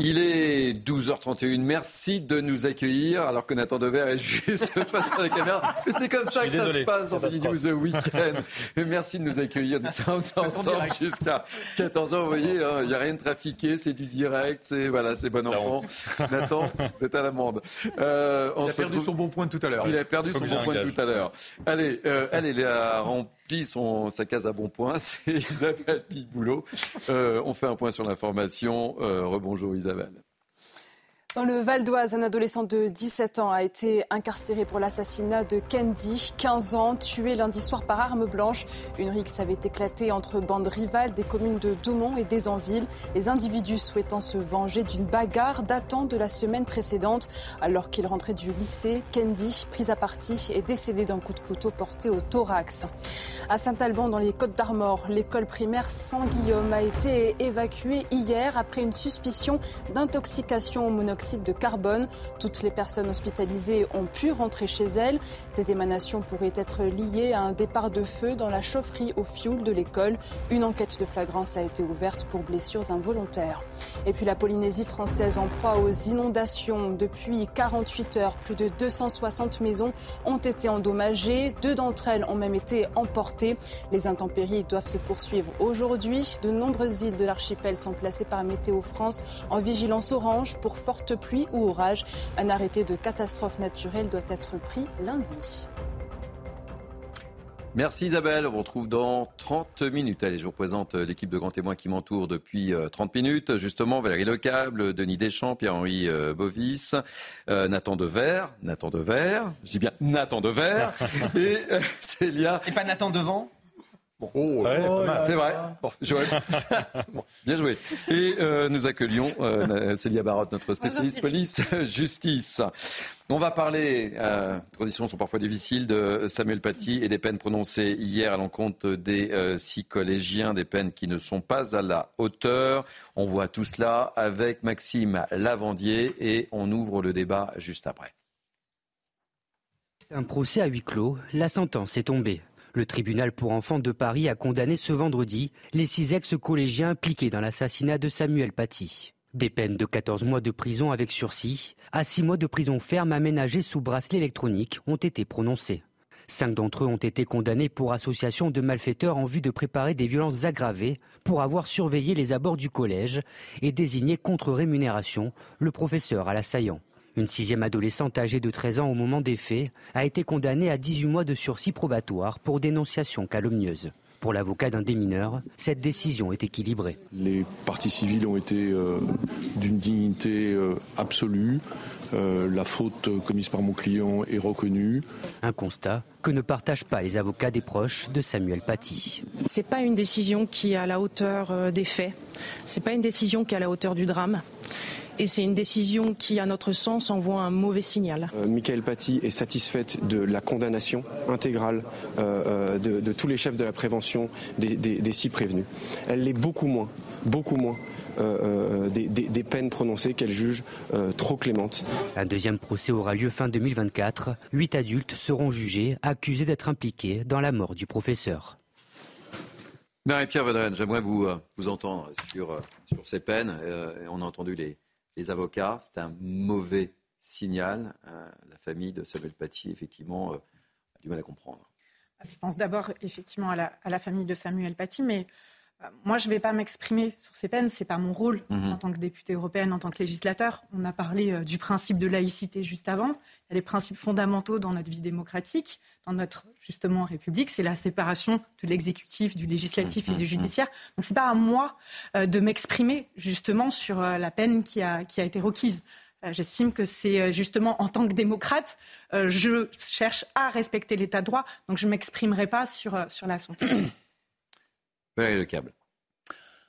Il est 12h31. Merci de nous accueillir alors que Nathan Dever est juste face à la caméra. Mais c'est comme ça que ça se passe en Mini News Weekend. Merci de nous accueillir. Nous sommes ensemble jusqu'à 14h. Vous voyez, hein, il n'y a rien de trafiqué, c'est du direct, c'est voilà, c'est bon enfant. Nathan, c'est à l'amende. Euh, il a perdu son bon point tout à l'heure. Il a perdu son bon point tout à l'heure. Allez, euh, allez, les rempli son, sa case à bon point, c'est Isabelle Piboulot. Euh, on fait un point sur l'information. Euh, rebonjour Isabelle. Dans le Val d'Oise, un adolescent de 17 ans a été incarcéré pour l'assassinat de Candy, 15 ans, tué lundi soir par arme blanche. Une rixe avait éclaté entre bandes rivales des communes de Daumont et d'Esanville. Les individus souhaitant se venger d'une bagarre datant de la semaine précédente. Alors qu'il rentrait du lycée, Candy, pris à partie, est décédé d'un coup de couteau porté au thorax. À Saint-Alban, dans les Côtes d'Armor, l'école primaire Saint-Guillaume a été évacuée hier après une suspicion d'intoxication au monoxyde de carbone. Toutes les personnes hospitalisées ont pu rentrer chez elles. Ces émanations pourraient être liées à un départ de feu dans la chaufferie au fioul de l'école. Une enquête de flagrance a été ouverte pour blessures involontaires. Et puis la Polynésie française en proie aux inondations. Depuis 48 heures, plus de 260 maisons ont été endommagées. Deux d'entre elles ont même été emportées. Les intempéries doivent se poursuivre aujourd'hui. De nombreuses îles de l'archipel sont placées par Météo France en vigilance orange pour forte pluie ou orage. Un arrêté de catastrophe naturelle doit être pris lundi. Merci Isabelle, on vous retrouve dans 30 minutes. Allez, je vous présente l'équipe de grands témoins qui m'entoure depuis 30 euh, minutes. Justement, Valérie Lecable, Denis Deschamps, Pierre-Henri euh, Bovis, euh, Nathan Dever, Nathan Dever, je dis bien Nathan Dever, et Célia. Et pas Nathan Devant? Oh, c'est vrai. Bien joué. Et euh, nous accueillons euh, Célia Barotte, notre spécialiste police-justice. On va parler, euh, transitions sont parfois difficiles, de Samuel Paty et des peines prononcées hier à l'encontre des euh, six collégiens, des peines qui ne sont pas à la hauteur. On voit tout cela avec Maxime Lavandier et on ouvre le débat juste après. Un procès à huis clos, la sentence est tombée. Le tribunal pour enfants de Paris a condamné ce vendredi les six ex-collégiens impliqués dans l'assassinat de Samuel Paty. Des peines de 14 mois de prison avec sursis à 6 mois de prison ferme aménagée sous bracelet électronique ont été prononcées. Cinq d'entre eux ont été condamnés pour association de malfaiteurs en vue de préparer des violences aggravées pour avoir surveillé les abords du collège et désigné contre rémunération le professeur à l'assaillant. Une sixième adolescente âgée de 13 ans au moment des faits a été condamnée à 18 mois de sursis probatoire pour dénonciation calomnieuse. Pour l'avocat d'un des mineurs, cette décision est équilibrée. Les parties civiles ont été euh, d'une dignité euh, absolue. Euh, la faute commise par mon client est reconnue. Un constat que ne partagent pas les avocats des proches de Samuel Paty. C'est pas une décision qui est à la hauteur des faits. C'est pas une décision qui est à la hauteur du drame. Et c'est une décision qui, à notre sens, envoie un mauvais signal. Euh, Michael Paty est satisfaite de la condamnation intégrale euh, euh, de, tous les chefs de la prévention des, six prévenus. Elle l'est beaucoup moins, beaucoup moins des, des, peines prononcées qu'elle juge trop clémentes. Un deuxième procès aura lieu fin 2024. Huit adultes seront jugés, accusés d'être impliqués dans la mort du professeur. Marie-Pierre Vedren, j'aimerais vous, vous entendre sur, sur ces peines. on a entendu les, les avocats. C'est un mauvais signal. Euh, la famille de Samuel Paty, effectivement, euh, a du mal à comprendre. Je pense d'abord, effectivement, à la, famille de Samuel Paty, mais moi, je ne vais pas m'exprimer sur ces peines, ce n'est pas mon rôle Mhm. en tant que députée européenne, en tant que législateur. On a parlé euh, du principe de laïcité juste avant. Il y a des principes fondamentaux dans notre vie démocratique, dans notre, justement, République. C'est la séparation de l'exécutif, du législatif Mhm. et du judiciaire. Donc, ce n'est pas à moi euh, de m'exprimer, justement, sur euh, la peine qui a, qui a été requise. J'estime que c'est justement en tant que démocrate, je cherche à respecter l'état de droit, donc je ne m'exprimerai pas sur, sur la santé. Valérie Le Câble.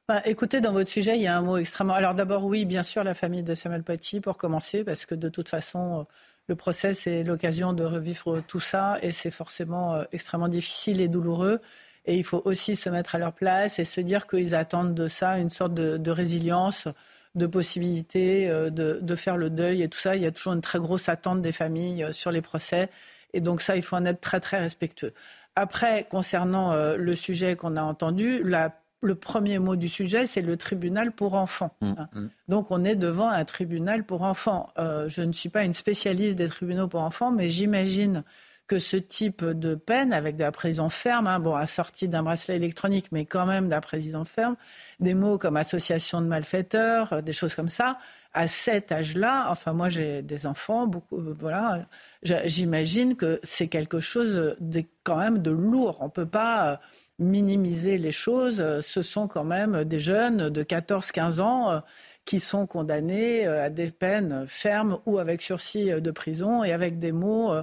Bah, écoutez, dans votre sujet, il y a un mot extrêmement. Alors d'abord, oui, bien sûr, la famille de Samuel Paty, pour commencer, parce que de toute façon, euh, le procès, c'est l'occasion de revivre tout ça, et c'est forcément euh, extrêmement difficile et douloureux. Et il faut aussi se mettre à leur place et se dire qu'ils attendent de ça une sorte de, résilience, de possibilité euh, de, faire le deuil et tout ça. Il y a toujours une très grosse attente des familles sur les procès. Et donc ça, il faut en être très très respectueux. Après, concernant euh, le sujet qu'on a entendu, la- le premier mot du sujet, c'est le tribunal pour enfants. hein. Donc on est devant un tribunal pour enfants. Euh, je ne suis pas une spécialiste des tribunaux pour enfants, mais j'imagine que ce type de peine, avec de la prison ferme, hein, bon, assortie d'un bracelet électronique, mais quand même de la prison ferme, des mots comme association de malfaiteurs, euh, des choses comme ça, à cet âge-là, enfin moi j'ai des enfants, beaucoup, euh, voilà, j'imagine que c'est quelque chose quand même de lourd. On peut pas euh, minimiser les choses. Ce sont quand même des jeunes de 14-15 ans qui sont condamnés à des peines fermes ou avec sursis de prison et avec des mots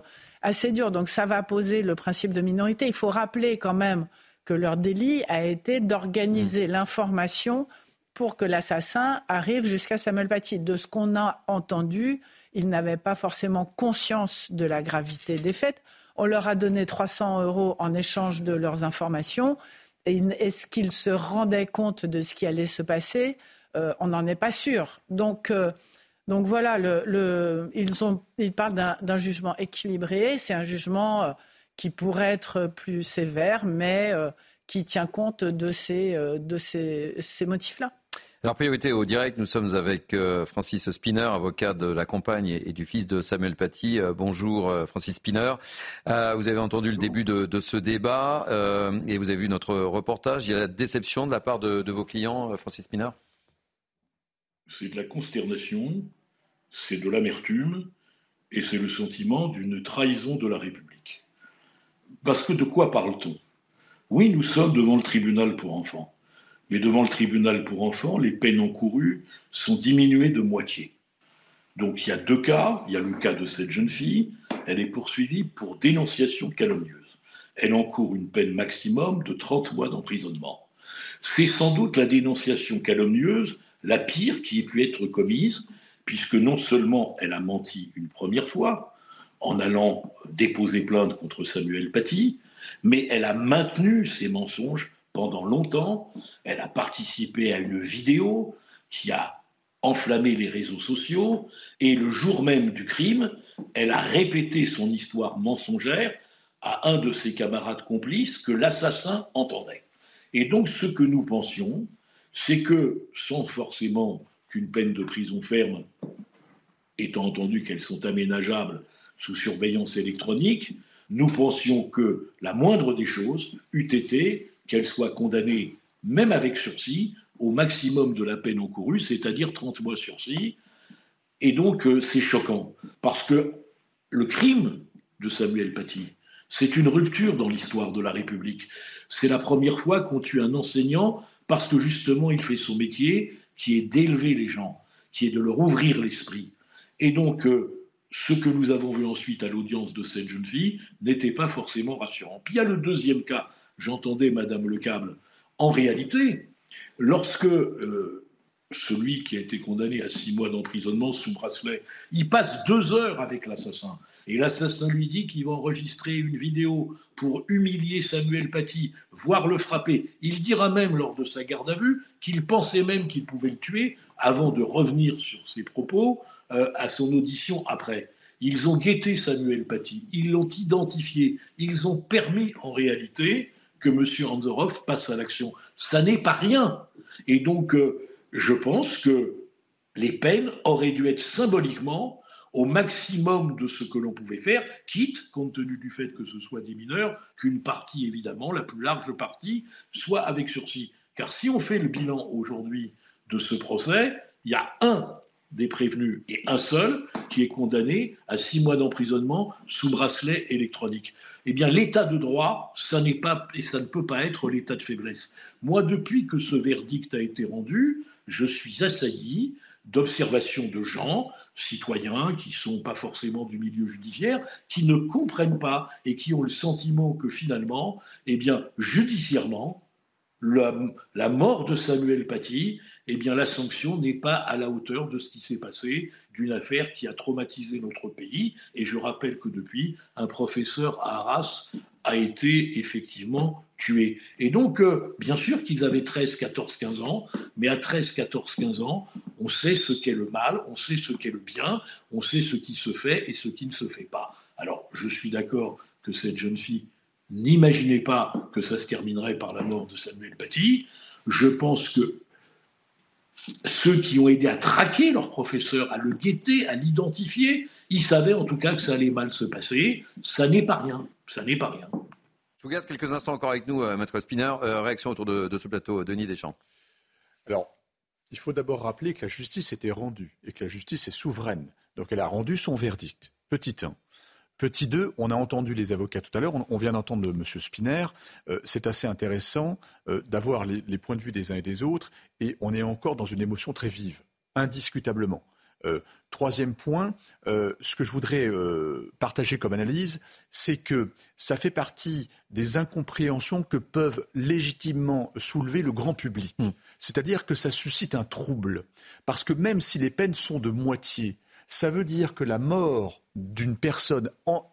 assez durs. Donc ça va poser le principe de minorité. Il faut rappeler quand même que leur délit a été d'organiser l'information pour que l'assassin arrive jusqu'à Samuel Paty. De ce qu'on a entendu, ils n'avaient pas forcément conscience de la gravité des faits. On leur a donné 300 euros en échange de leurs informations. Est-ce qu'ils se rendaient compte de ce qui allait se passer? Euh, On n'en est pas sûr. Donc, euh, donc voilà, le, le- ils, parlent d'un jugement équilibré. C'est un jugement euh, qui pourrait être plus sévère, mais euh, qui tient compte de ces, euh, ces, motifs-là. Alors, priorité au direct, nous sommes avec Francis Spinner, avocat de la compagne et, du fils de Samuel Paty. Bonjour Francis Spinner. Vous avez entendu le début de, ce débat et vous avez vu notre reportage. Il y a la déception de la part de, vos clients, Francis Spinner? C'est de la consternation, c'est de l'amertume et c'est le sentiment d'une trahison de la République. Parce que de quoi parle-t-on? Oui, nous sommes devant le tribunal pour enfants, mais devant le tribunal pour enfants, les peines encourues sont diminuées de moitié. Donc il y a deux cas, il y a le cas de cette jeune fille, elle est poursuivie pour dénonciation calomnieuse. Elle encourt une peine maximum de 30 mois d'emprisonnement. C'est sans doute la dénonciation calomnieuse la pire qui ait pu être commise, puisque non seulement elle a menti une première fois, en allant déposer plainte contre Samuel Paty, mais elle a maintenu ses mensonges pendant longtemps. Elle a participé à une vidéo qui a enflammé les réseaux sociaux, et le jour même du crime, elle a répété son histoire mensongère à un de ses camarades complices que l'assassin entendait. Et donc ce que nous pensions, c'est que, sans forcément qu'une peine de prison ferme, étant entendu qu'elles sont aménageables sous surveillance électronique, nous pensions que la moindre des choses eût été qu'elle soit condamnée, même avec sursis, au maximum de la peine encourue, c'est-à-dire 30 mois sursis. Et donc, euh, c'est choquant, parce que le crime de Samuel Paty, c'est une rupture dans l'histoire de la République. C'est la première fois qu'on tue un enseignant parce que justement il fait son métier qui est d'élever les gens, qui est de leur ouvrir l'esprit. Et donc euh, ce que nous avons vu ensuite à l'audience de cette jeune fille n'était pas forcément rassurant. Puis il y a le deuxième cas, j'entendais Madame Le Câble, en réalité, lorsque euh, celui qui a été condamné à six mois d'emprisonnement sous bracelet, il passe deux heures avec l'assassin. Et l'assassin lui dit qu'il va enregistrer une vidéo pour humilier Samuel Paty, voire le frapper. Il dira même lors de sa garde à vue qu'il pensait même qu'il pouvait le tuer avant de revenir sur ses propos euh, à son audition après. Ils ont guetté Samuel Paty, ils l'ont identifié, ils ont permis en réalité que M. Anzorov passe à l'action. Ça n'est pas rien. Et donc, euh, je pense que les peines auraient dû être symboliquement au maximum de ce que l'on pouvait faire, quitte, compte tenu du fait que ce soit des mineurs, qu'une partie, évidemment, la plus large partie, soit avec sursis. Car si on fait le bilan aujourd'hui de ce procès, il y a un des prévenus et un seul qui est condamné à six mois d'emprisonnement sous bracelet électronique. Eh bien, l'état de droit, ça n'est pas et ça ne peut pas être l'état de faiblesse. Moi, depuis que ce verdict a été rendu, je suis assailli d'observations de gens, citoyens qui sont pas forcément du milieu judiciaire, qui ne comprennent pas et qui ont le sentiment que finalement, eh bien, judiciairement, la, mort de Samuel Paty, eh bien, la sanction n'est pas à la hauteur de ce qui s'est passé, d'une affaire qui a traumatisé notre pays. Et je rappelle que depuis, un professeur à Arras a été effectivement tué. Et donc, euh, bien sûr qu'ils avaient 13, 14, 15 ans, mais à 13, 14, 15 ans, on sait ce qu'est le mal, on sait ce qu'est le bien, on sait ce qui se fait et ce qui ne se fait pas. Alors, je suis d'accord que cette jeune fille N'imaginez pas que ça se terminerait par la mort de Samuel Paty. Je pense que ceux qui ont aidé à traquer leur professeur, à le guetter, à l'identifier, ils savaient en tout cas que ça allait mal se passer. Ça n'est pas rien. Ça n'est pas rien. Je vous garde quelques instants encore avec nous, euh, Maître Spinner. Euh, réaction autour de, de, ce plateau, Denis Deschamps. Alors, il faut d'abord rappeler que la justice était rendue et que la justice est souveraine. Donc elle a rendu son verdict. Petit 1. Petit 2, on a entendu les avocats tout à l'heure, on, vient d'entendre M. Spinner. Euh, c'est assez intéressant euh, d'avoir les, points de vue des uns et des autres, et on est encore dans une émotion très vive, indiscutablement. Euh, troisième point, ce que je voudrais partager comme analyse, c'est que ça fait partie des incompréhensions que peuvent légitimement soulever le grand public. Hmm. C'est-à-dire que ça suscite un trouble. Parce que même si les peines sont de moitié, ça veut dire que la mort d'une personne, en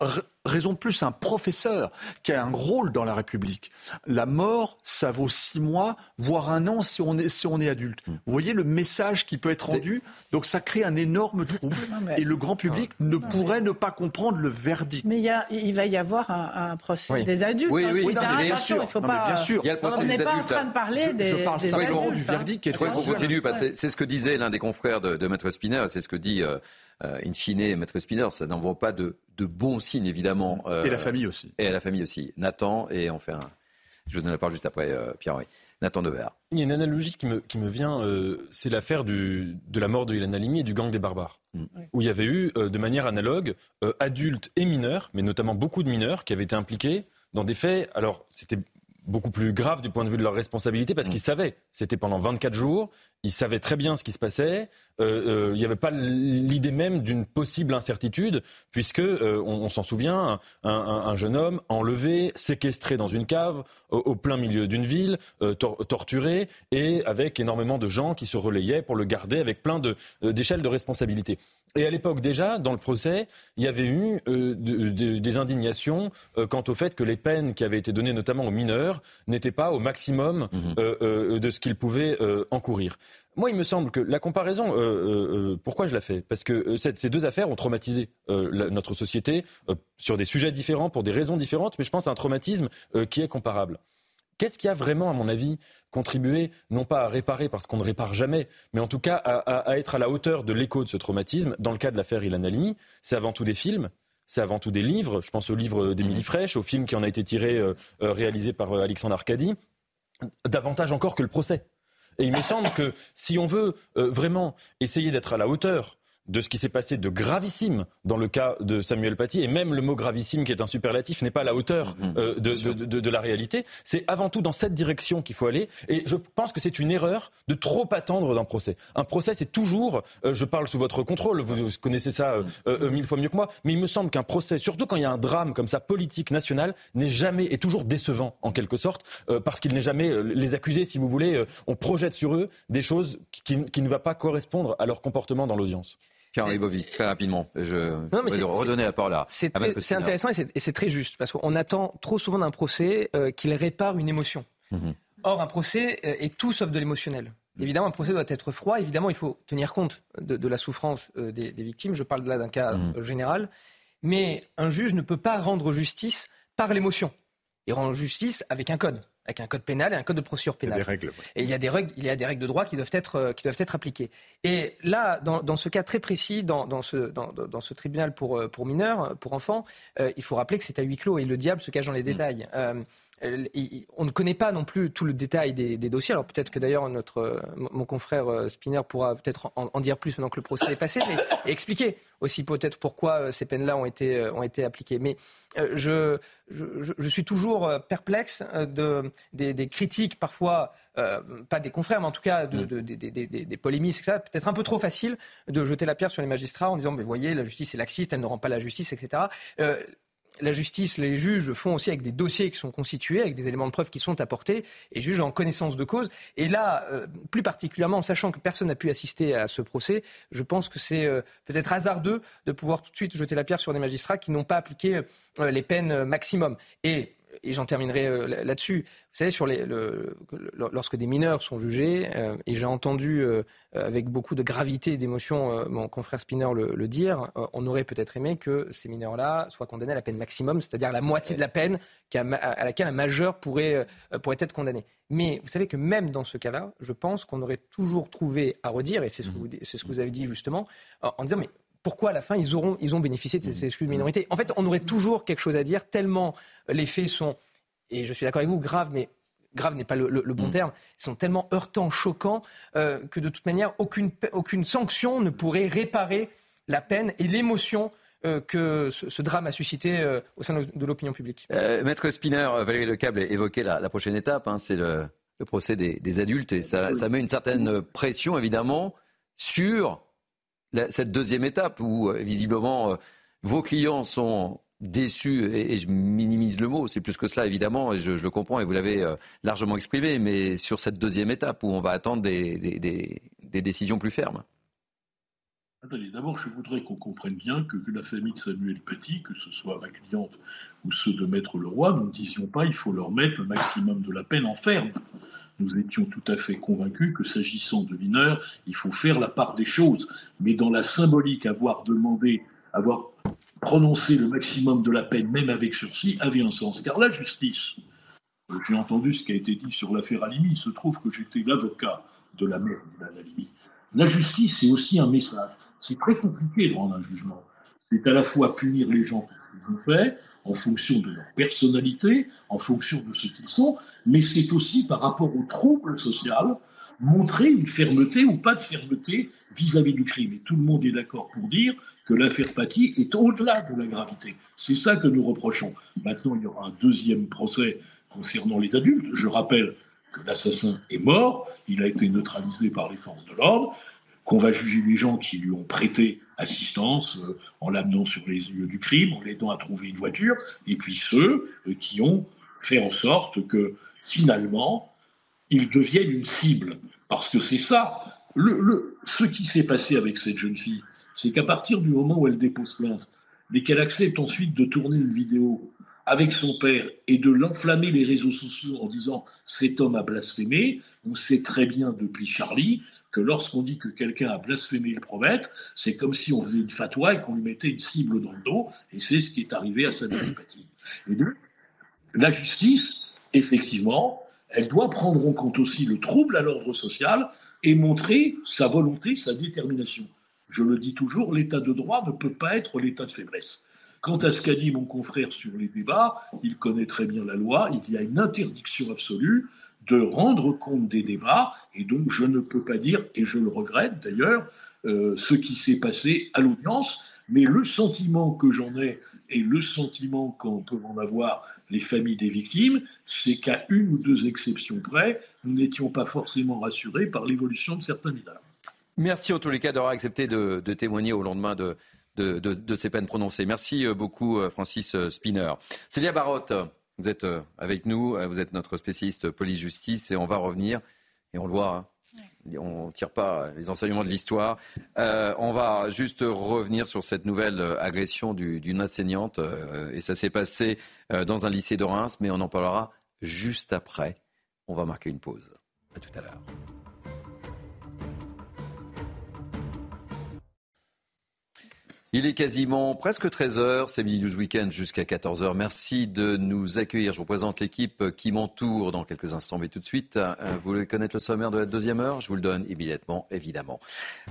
raison de plus un professeur qui a un rôle dans la République. La mort, ça vaut six mois, voire un an si on est, si on est adulte. Hmm. Vous voyez le message qui peut être rendu Donc ça crée un énorme trouble et le grand public ne pourrait ne pas comprendre le verdict. Mais il, va y avoir un, procès des adultes. Oui, oui, bien, sûr. Il faut pas, bien sûr. Il y a le procès on n'est pas en train de parler des, je parle simplement du verdict. Qui est qu'on continue. C'est ce que disait l'un des confrères de, de Maître Spinner, c'est ce que dit... Euh, euh, in fine, Maître Spinner, ça n'envoie pas de, de bons signes, évidemment. Euh, et la famille aussi. Et à la famille aussi. Nathan, et on fait un. Je vous donne la parole juste après, euh, Pierre-Henri. Nathan Devers. Il y a une analogie qui me, qui me vient, c'est l'affaire de la mort de Ilan Halimi et du gang des barbares, mm. où il y avait eu, de manière analogue, adultes et mineurs, mais notamment beaucoup de mineurs, qui avaient été impliqués dans des faits. Alors, c'était beaucoup plus grave du point de vue de leur responsabilité parce mm. qu'ils savaient. C'était pendant 24 jours. Ils savaient très bien ce qui se passait. Euh, euh, il n'y avait pas l'idée même d'une possible incertitude, puisque euh, on, s'en souvient, un, jeune homme enlevé, séquestré dans une cave, au, plein milieu d'une ville, torturé, et avec énormément de gens qui se relayaient pour le garder, avec plein d'échelles de, de responsabilité. Et à l'époque déjà, dans le procès, il y avait eu des indignations quant au fait que les peines qui avaient été données notamment aux mineurs n'étaient pas au maximum mmh. de ce qu'ils pouvaient encourir. Moi, il me semble que la comparaison, euh, euh, euh, pourquoi je la fais? Parce que ces deux affaires ont traumatisé notre société sur des sujets différents, pour des raisons différentes, mais je pense à un traumatisme qui est comparable. Qu'est-ce qui a vraiment, à mon avis, contribué, non pas à réparer parce qu'on ne répare jamais, mais en tout cas à, être à la hauteur de l'écho de ce traumatisme? Dans le cas de l'affaire Ilan Halimi, c'est avant tout des films, c'est avant tout des livres. Je pense au livre d'Émilie Fraîche, au film qui en a été tiré, réalisé par Alexandre Arcadi, davantage encore que le procès. Et il me semble que si on veut euh, vraiment essayer d'être à la hauteur de ce qui s'est passé de gravissime dans le cas de Samuel Paty, et même le mot gravissime qui est un superlatif n'est pas à la hauteur mm-hmm. euh, de, de, la réalité. C'est avant tout dans cette direction qu'il faut aller, et je pense que c'est une erreur de trop attendre d'un procès. Un procès, c'est toujours, euh, je parle sous votre contrôle, vous, connaissez ça euh, mille fois mieux que moi, mais il me semble qu'un procès, surtout quand il y a un drame comme ça politique national, n'est jamais, est toujours décevant en quelque sorte, parce qu'il n'est jamais, les accusés, si vous voulez, on projette sur eux des choses qui, qui ne va pas correspondre à leur comportement dans l'audience. Pierre-Henri Bovis, très rapidement. Je vais redonner la parole là. C'est intéressant et c'est très juste, parce qu'on attend trop souvent d'un procès euh, qu'il répare une émotion. Mhm. Or, un procès euh, est tout sauf de l'émotionnel. Évidemment, un procès doit être froid. Évidemment, il faut tenir compte de, la souffrance euh, des, victimes. Je parle là d'un cas mhm. général. Mais un juge ne peut pas rendre justice par l'émotion. Il rend justice avec un code avec un code pénal et un code de procédure pénale. Il y a des règles. Et il y a des règles, il y a des règles de droit qui doivent être, euh, qui doivent être appliquées. Et là, dans, dans ce cas très précis, dans, dans ce, dans, dans, ce tribunal pour, euh, pour mineurs, pour enfants, euh, il faut rappeler que c'est à huis clos et le diable se cache dans les mm. détails. On ne connaît pas non plus tout le détail des, dossiers. Alors peut-être que d'ailleurs notre mon confrère Spinner pourra peut-être en, dire plus maintenant que le procès est passé, mais expliquer aussi peut-être pourquoi ces peines-là ont été ont été appliquées. Mais je, je, suis toujours perplexe de, des, critiques parfois, pas des confrères, mais en tout cas de, mm. des, des polémistes, etc. Peut-être un peu trop facile de jeter la pierre sur les magistrats en disant, mais voyez, la justice est laxiste, elle ne rend pas la justice, etc la justice, les juges font aussi avec des dossiers qui sont constitués, avec des éléments de preuve qui sont apportés, et jugent en connaissance de cause. Et là, euh, plus particulièrement, sachant que personne n'a pu assister à ce procès, je pense que c'est euh, peut-être hasardeux de pouvoir tout de suite jeter la pierre sur des magistrats qui n'ont pas appliqué euh, les peines maximum. Et et j'en terminerai euh, là-dessus. Vous savez, sur les, le, lorsque des mineurs sont jugés, euh, et j'ai entendu euh, avec beaucoup de gravité et d'émotion mon confrère Spinner le, dire, on aurait peut-être aimé que ces mineurs-là soient condamnés à la peine maximum, c'est-à-dire la moitié de la peine à, laquelle un majeur pourrait, pourrait être condamné. Mais vous savez que même dans ce cas-là, je pense qu'on aurait toujours trouvé à redire, et c'est ce, mmh. ce, que vous avez dit justement, en disant mais pourquoi à la fin ils, auront, ils ont bénéficié de ces excuses de minorité En fait, on aurait toujours quelque chose à dire, tellement les faits sont, et je suis d'accord avec vous, graves, mais grave n'est pas le, bon mm. terme, ils sont tellement heurtants, choquants, euh, que de toute manière, aucune, aucune sanction ne pourrait réparer la peine et l'émotion euh, que ce, drame a suscité euh, au sein de, l'opinion publique. Maître Spinner, Valérie Lecable évoquait la, la prochaine étape, hein, c'est le, procès des, adultes, et ça, ça, met une certaine pression, évidemment, sur cette deuxième étape où euh, visiblement euh, vos clients sont déçus, et, je minimise le mot, c'est plus que cela évidemment, et je, le comprends et vous l'avez euh, largement exprimé, mais sur cette deuxième étape où on va attendre des, décisions plus fermes. D'abord, je voudrais qu'on comprenne bien que, que, la famille de Samuel Paty, que ce soit ma cliente ou ceux de Maître Leroy, nous ne disions pas il faut leur mettre le maximum de la peine en ferme nous étions tout à fait convaincus que s'agissant de mineurs, il faut faire la part des choses. Mais dans la symbolique, avoir demandé, avoir prononcé le maximum de la peine, même avec sursis, avait un sens. Car la justice, euh, j'ai entendu ce qui a été dit sur l'affaire Alimi, il se trouve que j'étais l'avocat de la mère d'Alimi. La justice, c'est aussi un message. C'est très compliqué de rendre un jugement. C'est à la fois punir les gens ont en fonction de leur personnalité, en fonction de ce qu'ils sont, mais c'est aussi par rapport au trouble social, montrer une fermeté ou pas de fermeté vis-à-vis du crime. Et tout le monde est d'accord pour dire que l'affaire Paty est au-delà de la gravité. C'est ça que nous reprochons. Maintenant, il y aura un deuxième procès concernant les adultes. Je rappelle que l'assassin est mort, il a été neutralisé par les forces de l'ordre, qu'on va juger les gens qui lui ont prêté assistance euh, en l'amenant sur les lieux du crime, en l'aidant à trouver une voiture, et puis ceux euh, qui ont fait en sorte que finalement, ils deviennent une cible. Parce que c'est ça, ce qui s'est passé avec cette jeune fille, c'est qu'à partir du moment où elle dépose plainte, mais qu'elle accepte ensuite de tourner une vidéo avec son père et de l'enflammer les réseaux sociaux en disant cet homme a blasphémé, on sait très bien depuis Charlie que lorsqu'on dit que quelqu'un a blasphémé le prophète, c'est comme si on faisait une fatwa et qu'on lui mettait une cible dans le dos, et c'est ce qui est arrivé à Samuel Paty. Et donc, la justice, effectivement, elle doit prendre en compte aussi le trouble à l'ordre social et montrer sa volonté, sa détermination. Je le dis toujours, l'état de droit ne peut pas être l'état de faiblesse. Quant à ce qu'a dit mon confrère sur les débats, il connaît très bien la loi, il y a une interdiction absolue de rendre compte des débats, et donc je ne peux pas dire, et je le regrette d'ailleurs, euh, ce qui s'est passé à l'audience, mais le sentiment que j'en ai et le sentiment qu'en peuvent en avoir les familles des victimes, c'est qu'à une ou deux exceptions près, nous n'étions pas forcément rassurés par l'évolution de certains mineurs. Merci en tous les cas d'avoir accepté de, témoigner au lendemain de, de, ces peines prononcées. Merci euh, beaucoup, euh, Francis Spinner. Célia Barotte, vous êtes euh, avec nous, euh, vous êtes notre spécialiste police-justice et on va revenir, et on le voit, hein, on ne tire pas les enseignements de l'histoire. Euh, on va juste revenir sur cette nouvelle agression d'une enseignante. et ça s'est passé dans un lycée de Reims, mais on en parlera juste après. On va marquer une pause. À tout à l'heure. Il est quasiment presque 13h, c'est Midi 12 Week-end jusqu'à 14h. Merci de nous accueillir. Je vous présente l'équipe qui m'entoure dans quelques instants. Mais tout de suite, euh, vous voulez connaître le sommaire de la deuxième heure? Je vous le donne immédiatement, évidemment.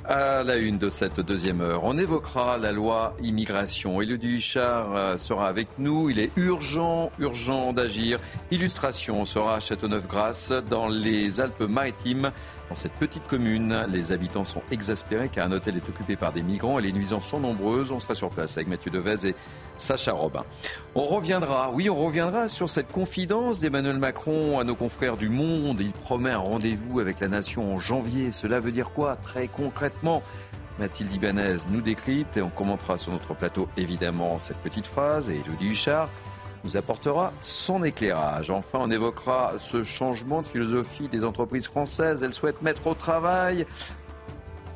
À la une de cette deuxième heure, on évoquera la loi immigration. Élodie Huchard euh, sera avec nous. Il est urgent, urgent d'agir. Illustration sera à Châteauneuf-Grasse dans les Alpes-Maritimes. Dans cette petite commune, les habitants sont exaspérés car un hôtel est occupé par des migrants et les nuisances sont nombreuses. On sera sur place avec Mathieu Devez et Sacha Robin. On reviendra, oui, on reviendra sur cette confidence d'Emmanuel Macron à nos confrères du Monde. Il promet un rendez-vous avec la nation en janvier. Cela veut dire quoi très concrètement? Mathilde Ibanez nous décrypte et on commentera sur notre plateau évidemment cette petite phrase et Elodie Huchard nous apportera son éclairage. Enfin, on évoquera ce changement de philosophie des entreprises françaises. Elles souhaitent mettre au travail,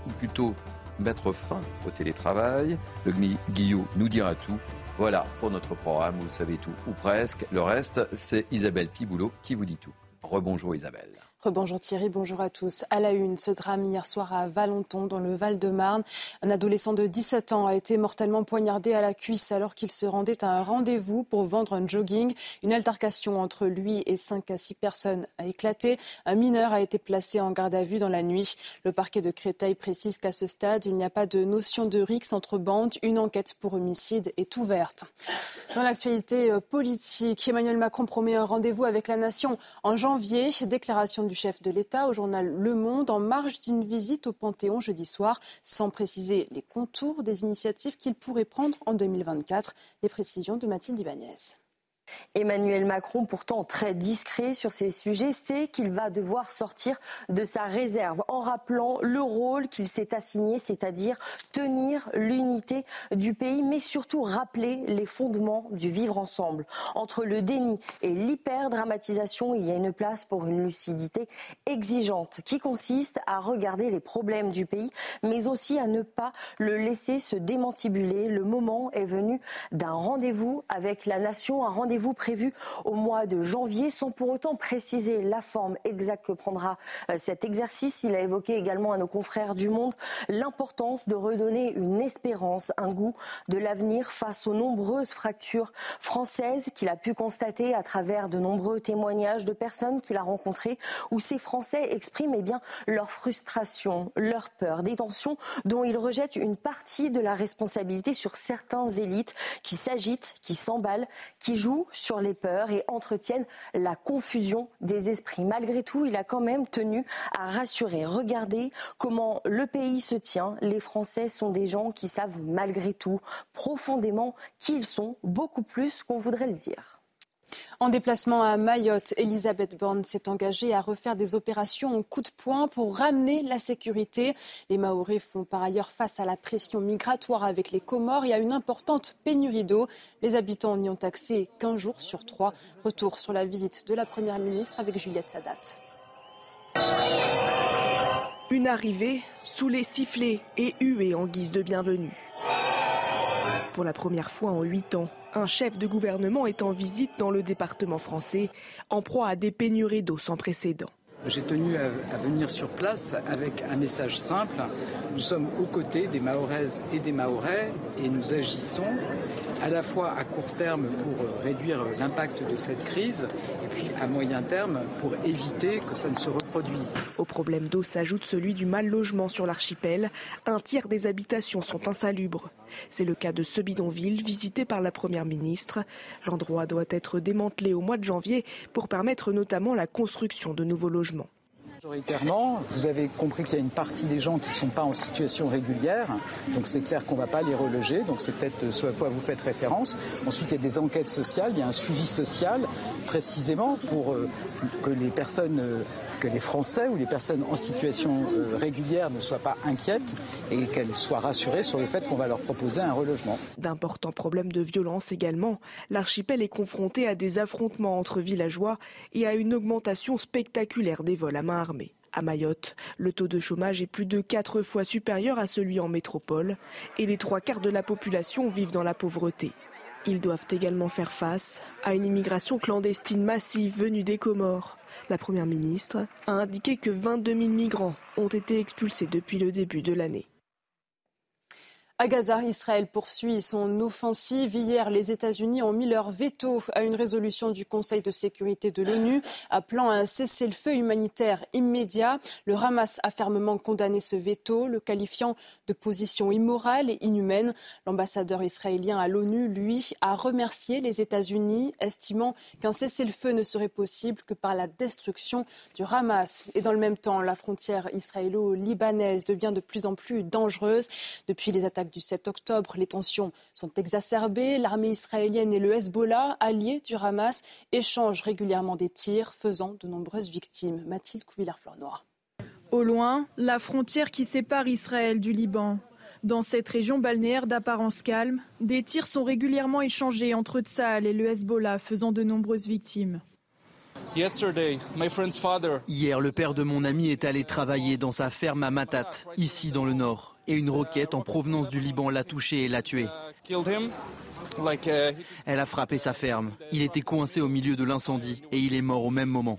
ou plutôt mettre fin au télétravail. Le Guillot nous dira tout. Voilà pour notre programme, vous savez tout, ou presque. Le reste, c'est Isabelle Piboulot qui vous dit tout. Rebonjour Isabelle. Bonjour Thierry, bonjour à tous. À la une, ce drame hier soir à Valenton, dans le Val-de-Marne. Un adolescent de 17 ans a été mortellement poignardé à la cuisse alors qu'il se rendait à un rendez-vous pour vendre un jogging. Une altercation entre lui et 5 à 6 personnes a éclaté. Un mineur a été placé en garde à vue dans la nuit. Le parquet de Créteil précise qu'à ce stade, il n'y a pas de notion de rixe entre bandes. Une enquête pour homicide est ouverte. Dans l'actualité euh, politique, Emmanuel Macron promet un rendez-vous avec la nation en janvier. Déclaration chef de l'État au journal Le Monde en marge d'une visite au Panthéon jeudi soir, sans préciser les contours des initiatives qu'il pourrait prendre en 2024. Les précisions de Mathilde Ibanez. Emmanuel Macron, pourtant très discret sur ces sujets, sait qu'il va devoir sortir de sa réserve en rappelant le rôle qu'il s'est assigné, c'est-à-dire tenir l'unité du pays, mais surtout rappeler les fondements du vivre ensemble. Entre le déni et l'hyper-dramatisation, il y a une place pour une lucidité exigeante qui consiste à regarder les problèmes du pays, mais aussi à ne pas le laisser se démantibuler. Le moment est venu d'un rendez-vous avec la nation, un rendez-vous vous prévu au mois de janvier, sans pour autant préciser la forme exacte que prendra euh, cet exercice. Il a évoqué également à nos confrères du Monde l'importance de redonner une espérance, un goût de l'avenir face aux nombreuses fractures françaises qu'il a pu constater à travers de nombreux témoignages de personnes qu'il a rencontrées, où ces Français expriment eh bien, leur frustration, leur peur, des tensions dont ils rejettent une partie de la responsabilité sur certains élites qui s'agitent, qui s'emballent, qui jouent sur les peurs et entretiennent la confusion des esprits. Malgré tout, il a quand même tenu à rassurer. Regardez comment le pays se tient. Les Français sont des gens qui savent malgré tout profondément qui ils sont, beaucoup plus qu'on voudrait le dire. En déplacement à Mayotte, Elisabeth Borne s'est engagée à refaire des opérations en coup de poing pour ramener la sécurité. Les Maoris font par ailleurs face à la pression migratoire avec les Comores et à une importante pénurie d'eau. Les habitants n'y ont accès qu'un jour sur trois. Retour sur la visite de la Première ministre avec Juliette Sadat. Une arrivée sous les sifflets et huées en guise de bienvenue. Pour la première fois en huit ans, un chef de gouvernement est en visite dans le département français, en proie à des pénuries d'eau sans précédent. J'ai tenu à, venir sur place avec un message simple. Nous sommes aux côtés des Mahoraises et des Mahorais et nous agissons à la fois à court terme pour réduire l'impact de cette crise à moyen terme pour éviter que ça ne se reproduise. Au problème d'eau s'ajoute celui du mal logement sur l'archipel. Un tiers des habitations sont insalubres. C'est le cas de ce bidonville visité par la Première ministre. L'endroit doit être démantelé au mois de janvier pour permettre notamment la construction de nouveaux logements. Majoritairement, vous avez compris qu'il y a une partie des gens qui ne sont pas en situation régulière, donc c'est clair qu'on ne va pas les reloger, donc c'est peut-être ce à quoi vous faites référence. Ensuite, il y a des enquêtes sociales, il y a un suivi social, précisément pour euh, que les personnes euh, que les Français ou les personnes en situation euh, régulière ne soient pas inquiètes et qu'elles soient rassurées sur le fait qu'on va leur proposer un relogement. D'importants problèmes de violence également. L'archipel est confronté à des affrontements entre villageois et à une augmentation spectaculaire des vols à main armée. À Mayotte, le taux de chômage est plus de quatre fois supérieur à celui en métropole et les trois quarts de la population vivent dans la pauvreté. Ils doivent également faire face à une immigration clandestine massive venue des Comores, la Première ministre a indiqué que 22 000 migrants ont été expulsés depuis le début de l'année. À Gaza, Israël poursuit son offensive. Hier, les États-Unis ont mis leur veto à une résolution du Conseil de sécurité de l'ONU appelant à un cessez-le-feu humanitaire immédiat. Le Hamas a fermement condamné ce veto, le qualifiant de position immorale et inhumaine. L'ambassadeur israélien à l'ONU, lui, a remercié les États-Unis, estimant qu'un cessez-le-feu ne serait possible que par la destruction du Hamas. Et dans le même temps, la frontière israélo-libanaise devient de plus en plus dangereuse depuis les attaques du 7 octobre. Les tensions sont exacerbées. L'armée israélienne et le Hezbollah, alliés du Hamas, échangent régulièrement des tirs, faisant de nombreuses victimes. Mathilde Couvillard-Fleur-Noir. Au loin, la frontière qui sépare Israël du Liban. Dans cette région balnéaire d'apparence calme, des tirs sont régulièrement échangés entre Tsahal et le Hezbollah, faisant de nombreuses victimes. Hier, le père de mon ami est allé travailler dans sa ferme à Matat, ici dans le nord, et une roquette en provenance du Liban l'a touché et l'a tué. Elle a frappé sa ferme. Il était coincé au milieu de l'incendie et il est mort au même moment.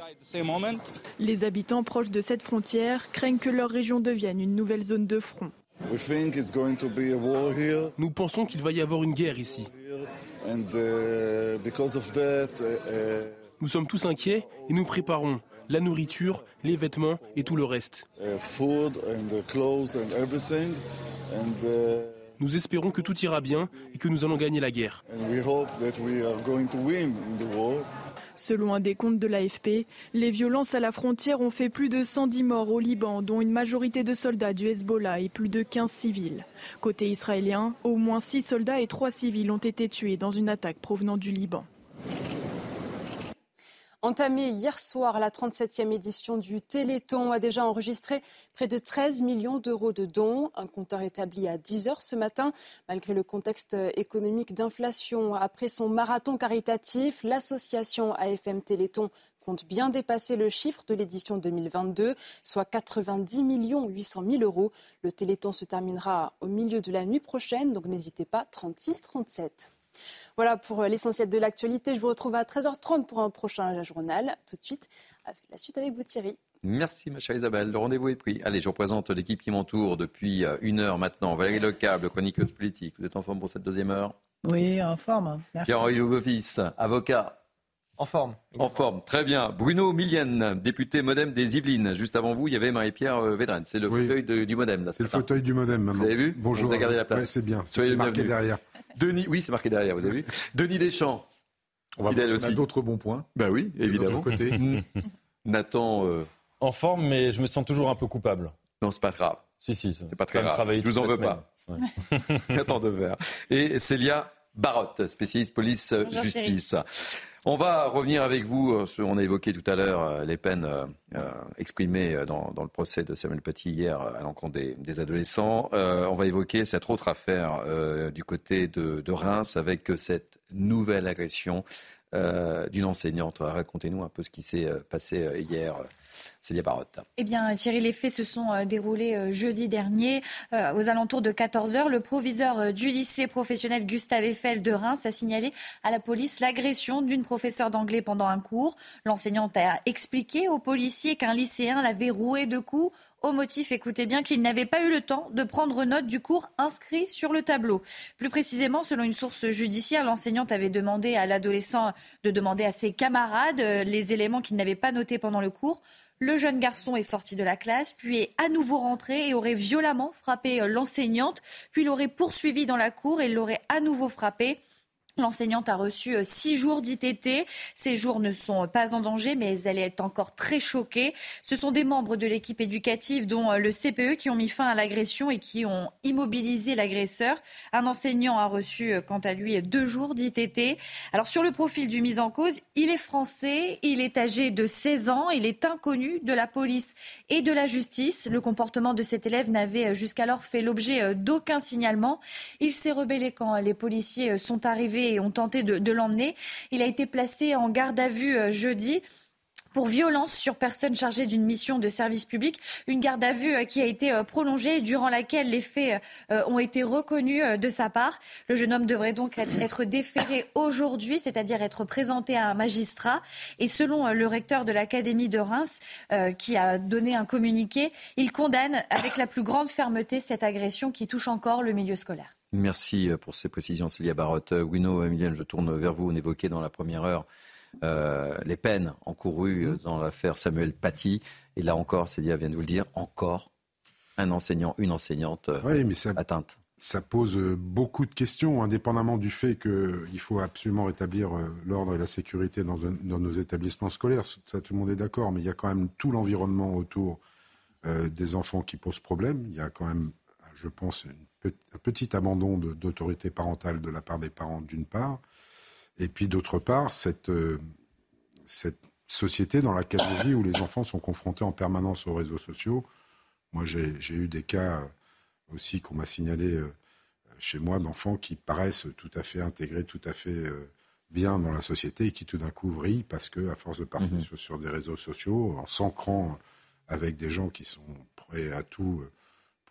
Les habitants proches de cette frontière craignent que leur région devienne une nouvelle zone de front. Nous pensons qu'il va y avoir une guerre ici. Nous sommes tous inquiets et nous préparons la nourriture, les vêtements et tout le reste. Nous espérons que tout ira bien et que nous allons gagner la guerre. Selon un décompte de l'AFP, les violences à la frontière ont fait plus de 110 morts au Liban, dont une majorité de soldats du Hezbollah et plus de 15 civils. Côté israélien, au moins 6 soldats et 3 civils ont été tués dans une attaque provenant du Liban. Entamée hier soir, la 37e édition du Téléthon a déjà enregistré près de 13 millions d'euros de dons, un compteur établi à 10 heures ce matin. Malgré le contexte économique d'inflation, après son marathon caritatif, l'association AFM Téléthon compte bien dépasser le chiffre de l'édition 2022, soit 90 800 000 euros. Le Téléthon se terminera au milieu de la nuit prochaine, donc n'hésitez pas, 36-37. Voilà pour euh, l'essentiel de l'actualité. Je vous retrouve à 13h30 pour un prochain journal. Tout de suite, la suite avec vous Thierry. Merci ma chère Isabelle. Le rendez-vous est pris. Allez, je représente l'équipe qui m'entoure depuis euh, une heure maintenant. Valérie Lecable, chroniqueuse politique. Vous êtes en forme pour cette deuxième heure? Oui, en forme. Merci. Pierre-Henri avocat. En forme. En forme, très bien. Bruno Milienne, député Modem des Yvelines. Juste avant vous, il y avait Marie-Pierre euh, Védrenne. C'est le fauteuil du Modem. C'est le fauteuil du Modem maintenant. Vous avez vu Bonjour. Vous avez gardé la place. Oui, c'est bien. Soyez marqué derrière. Denis, oui, c'est marqué derrière, vous avez vu. Denis Deschamps. On va voir si d'autres bons points. Bah oui, évidemment. côté. Nathan. euh, En forme, mais je me sens toujours un peu coupable. Non, c'est pas grave. Si, si. C'est pas très grave. Je vous en veux pas. semaine. Nathan Dever. Et Célia Barotte, spécialiste police euh, Bonjour, justice. On va revenir avec vous. euh, On a évoqué tout à l'heure euh, les peines euh, exprimées dans, le procès de Samuel Paty hier à l'encontre des, adolescents. On va évoquer cette autre affaire du côté de, de Reims avec cette nouvelle agression d'une enseignante. Racontez-nous un peu ce qui s'est passé hier, Célia Barotte. Eh bien, Thierry, les faits se sont euh, déroulés euh, jeudi dernier euh, aux alentours de 14h. Le proviseur du lycée professionnel Gustave Eiffel de Reims a signalé à la police l'agression d'une professeure d'anglais pendant un cours. L'enseignante a expliqué aux policiers qu'un lycéen l'avait roué de coups au motif, écoutez bien, qu'il n'avait pas eu le temps de prendre note du cours inscrit sur le tableau. Plus précisément, selon une source judiciaire, l'enseignante avait demandé à l'adolescent de demander à ses camarades les éléments qu'il n'avait pas notés pendant le cours. Le jeune garçon est sorti de la classe, puis est à nouveau rentré et aurait violemment frappé euh, l'enseignante, puis l'aurait poursuivi dans la cour et l'aurait à nouveau frappé. L'enseignante a reçu euh, six jours d'ITT. Ces jours ne sont pas en danger, mais elle est encore très choquée. Ce sont des membres de l'équipe éducative, dont euh, le CPE, qui ont mis fin à l'agression et qui ont immobilisé l'agresseur. Un enseignant a reçu, euh, quant à lui, deux jours d'ITT. Alors, sur le profil du mis en cause, il est français, il est âgé de 16 ans, il est inconnu de la police et de la justice. Le comportement de cet élève n'avait euh, jusqu'alors fait l'objet euh, d'aucun signalement. Il s'est rebellé quand les policiers euh, sont arrivés et ont tenté de, l'emmener. Il a été placé en garde à vue euh, jeudi. pour violence sur personne chargée d'une mission de service public. Une garde à vue qui a été prolongée durant laquelle les faits ont été reconnus de sa part. Le jeune homme devrait donc être déféré aujourd'hui, c'est-à-dire être présenté à un magistrat. Et selon le recteur de l'Académie de Reims, qui a donné un communiqué, il condamne avec la plus grande fermeté cette agression qui touche encore le milieu scolaire. Merci pour ces précisions, Célia Barotte. Wino, Emilienne, je tourne vers vous. On évoquait dans la première heure euh, les peines encourues euh, dans l'affaire Samuel Paty. Et là encore, Célia vient de vous le dire, encore un enseignant, une enseignante euh, atteinte. Ça pose beaucoup de questions, indépendamment du fait qu'il faut absolument rétablir l'ordre et la sécurité dans, dans, nos établissements scolaires. Ça, tout le monde est d'accord, mais il y a quand même tout l'environnement autour des enfants qui pose problème. Il y a quand même, je pense, un petit abandon d'autorité parentale de la part des parents, d'une part. Et puis d'autre part, cette, euh, cette société dans laquelle on vit, où les enfants sont confrontés en permanence aux réseaux sociaux. Moi, j'ai eu des cas euh, aussi qu'on m'a signalé euh, chez moi d'enfants qui paraissent tout à fait intégrés, tout à fait bien dans la société et qui tout d'un coup vrillent parce que, à force de partir mhm. sur, des réseaux sociaux, en s'ancrant avec des gens qui sont prêts à tout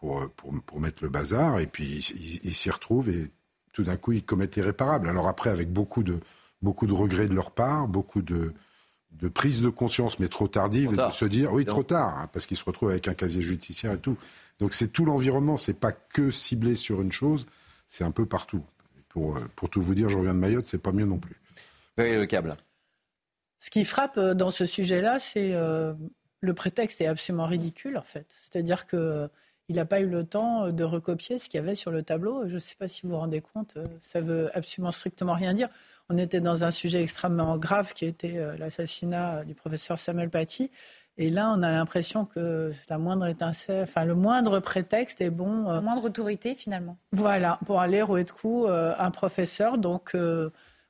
pour, pour, pour mettre le bazar, et puis ils s'y retrouvent et tout d'un coup, ils commettent l'irréparable. Alors après, avec beaucoup de, beaucoup de regrets de leur part, beaucoup de, de prise de conscience, mais trop tardive, de se dire, oui, trop tard, hein, parce qu'ils se retrouvent avec un casier judiciaire et tout. Donc c'est tout l'environnement, c'est pas que ciblé sur une chose, c'est un peu partout. Pour, pour tout vous dire, je reviens de Mayotte, c'est pas mieux non plus. Oui, le câble. Ce qui frappe euh, dans ce sujet-là, c'est euh, le prétexte est absolument ridicule, en fait. C'est-à-dire que il n'a pas eu le temps euh, de recopier ce qu'il y avait sur le tableau. Je ne sais pas si vous vous rendez compte, euh, ça veut absolument strictement rien dire. On était dans un sujet extrêmement grave qui était euh, l'assassinat du professeur Samuel Paty. Et là, on a l'impression que la moindre étincelle, enfin le moindre prétexte est bon. La moindre autorité, finalement. Voilà, pour aller rouer de coups un professeur. Donc,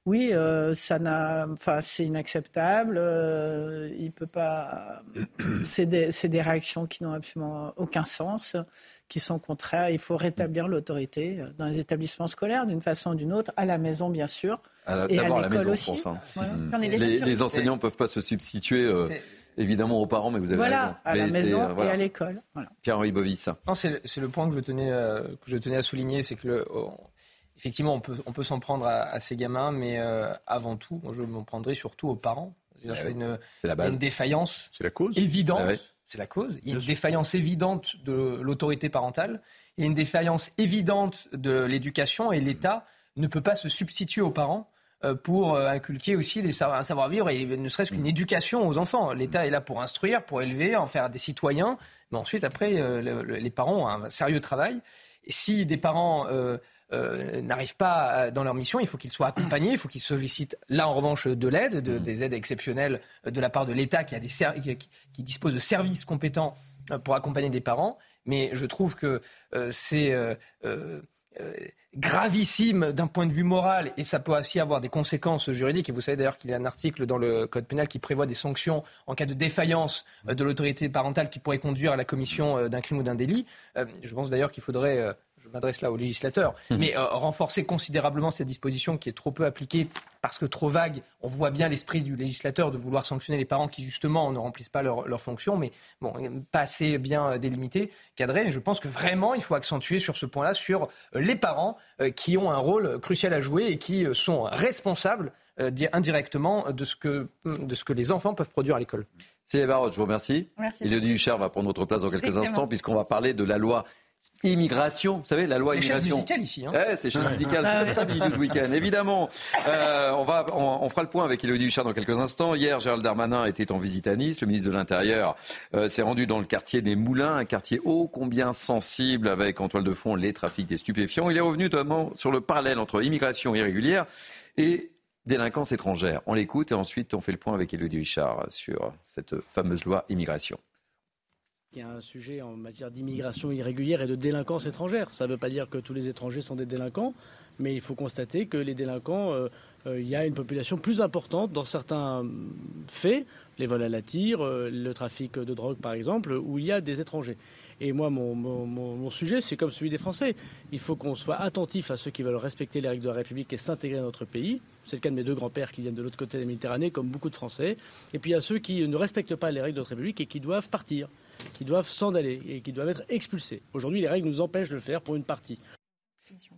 oui, euh, ça n'a, enfin, c'est inacceptable. Euh, il peut pas. C'est des, des, réactions qui n'ont absolument aucun sens, qui sont contraires. Il faut rétablir l'autorité dans les établissements scolaires d'une façon ou d'une autre, à la maison bien sûr, et à l'école aussi. Hein. Les, les, enseignants ne peuvent pas se substituer. Euh, évidemment aux parents, mais vous avez voilà, à la maison et à l'école. Pierre-Henri Bovis. C'est le point que je tenais, que je tenais à souligner, c'est que le, effectivement, on peut, on peut s'en prendre à, ces gamins, mais euh, avant tout, je m'en prendrai surtout aux parents. Ah c'est une, la base. une défaillance la cause. évidente. Ah c'est la cause. Il y a une défaillance évidente de l'autorité parentale. Il y a une défaillance évidente de l'éducation et l'État ne peut pas se substituer aux parents euh, pour euh, inculquer aussi un savoir-vivre et ne serait-ce qu'une mm. éducation aux enfants. L'État est là pour instruire, pour élever, en faire des citoyens. Mais ensuite, après, les parents ont un sérieux travail. Et si des parents euh, n'arrivent pas dans leur mission. Il faut qu'ils soient accompagnés, il faut qu'ils sollicitent là en revanche de l'aide, de, mmh. des aides exceptionnelles de la part de l'État qui, a des qui, qui dispose de services compétents euh, pour accompagner des parents. Mais je trouve que euh, c'est gravissime d'un point de vue moral et ça peut aussi avoir des conséquences juridiques. Et vous savez d'ailleurs qu'il y a un article dans le Code pénal qui prévoit des sanctions en cas de défaillance de l'autorité parentale qui pourrait conduire à la commission d'un crime ou d'un délit. Je pense d'ailleurs qu'il faudrait je m'adresse là aux législateurs, mmh. mais euh, renforcer considérablement cette disposition qui est trop peu appliquée parce que trop vague. On voit bien l'esprit du législateur de vouloir sanctionner les parents qui justement ne remplissent pas leur, leur fonction, mais bon, pas assez bien délimité, cadré. je pense que vraiment il faut accentuer sur ce point-là sur euh, les parents euh, qui ont un rôle crucial à jouer et qui sont responsables indirectement de ce, que, de ce que les enfants peuvent produire à l'école. Céline Barotte, je vous remercie. Merci. Elodie Huchard va prendre notre place dans quelques instants puisqu'on va parler de la loi Immigration, vous savez, la loi immigration. C'est ici. Hein. c'est chaise musicale, c'est ça, ce week-end. Évidemment, euh, on, va, on, fera le point avec Elodie Huchard dans quelques instants. Hier, Gérald Darmanin était en visite à Nice. Le ministre de l'Intérieur euh, s'est rendu dans le quartier des Moulins, un quartier ô combien sensible avec en toile de fond les trafics des stupéfiants. Il est revenu notamment sur le parallèle entre immigration irrégulière et délinquance étrangère. On l'écoute et ensuite on fait le point avec Elodie Huchard sur cette fameuse loi immigration. Il y a un sujet en matière d'immigration irrégulière et de délinquance étrangère. Ça ne veut pas dire que tous les étrangers sont des délinquants, mais il faut constater que les délinquants, euh, euh, il y a une population plus importante dans certains faits, les vols à la tire, euh, le trafic de drogue par exemple, où il y a des étrangers. Et moi, mon, sujet, c'est comme celui des Français. Il faut qu'on soit attentif à ceux qui veulent respecter les règles de la République et s'intégrer à notre pays. C'est le cas de mes deux grands-pères qui viennent de l'autre côté de la Méditerranée, comme beaucoup de Français. Et puis a ceux qui ne respectent pas les règles de notre République et qui doivent partir qui doivent s'en aller et qui doivent être expulsés. Aujourd'hui, les règles nous empêchent de le faire pour une partie.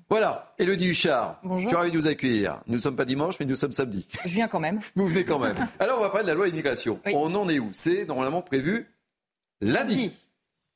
Voilà, Elodie Huchard, Bonjour. je suis ravi de vous accueillir. Nous ne sommes pas dimanche, mais nous sommes samedi. Je viens quand même. Vous venez quand même. Alors, on va parler de la loi immigration. On en est où? C'est normalement prévu lundi.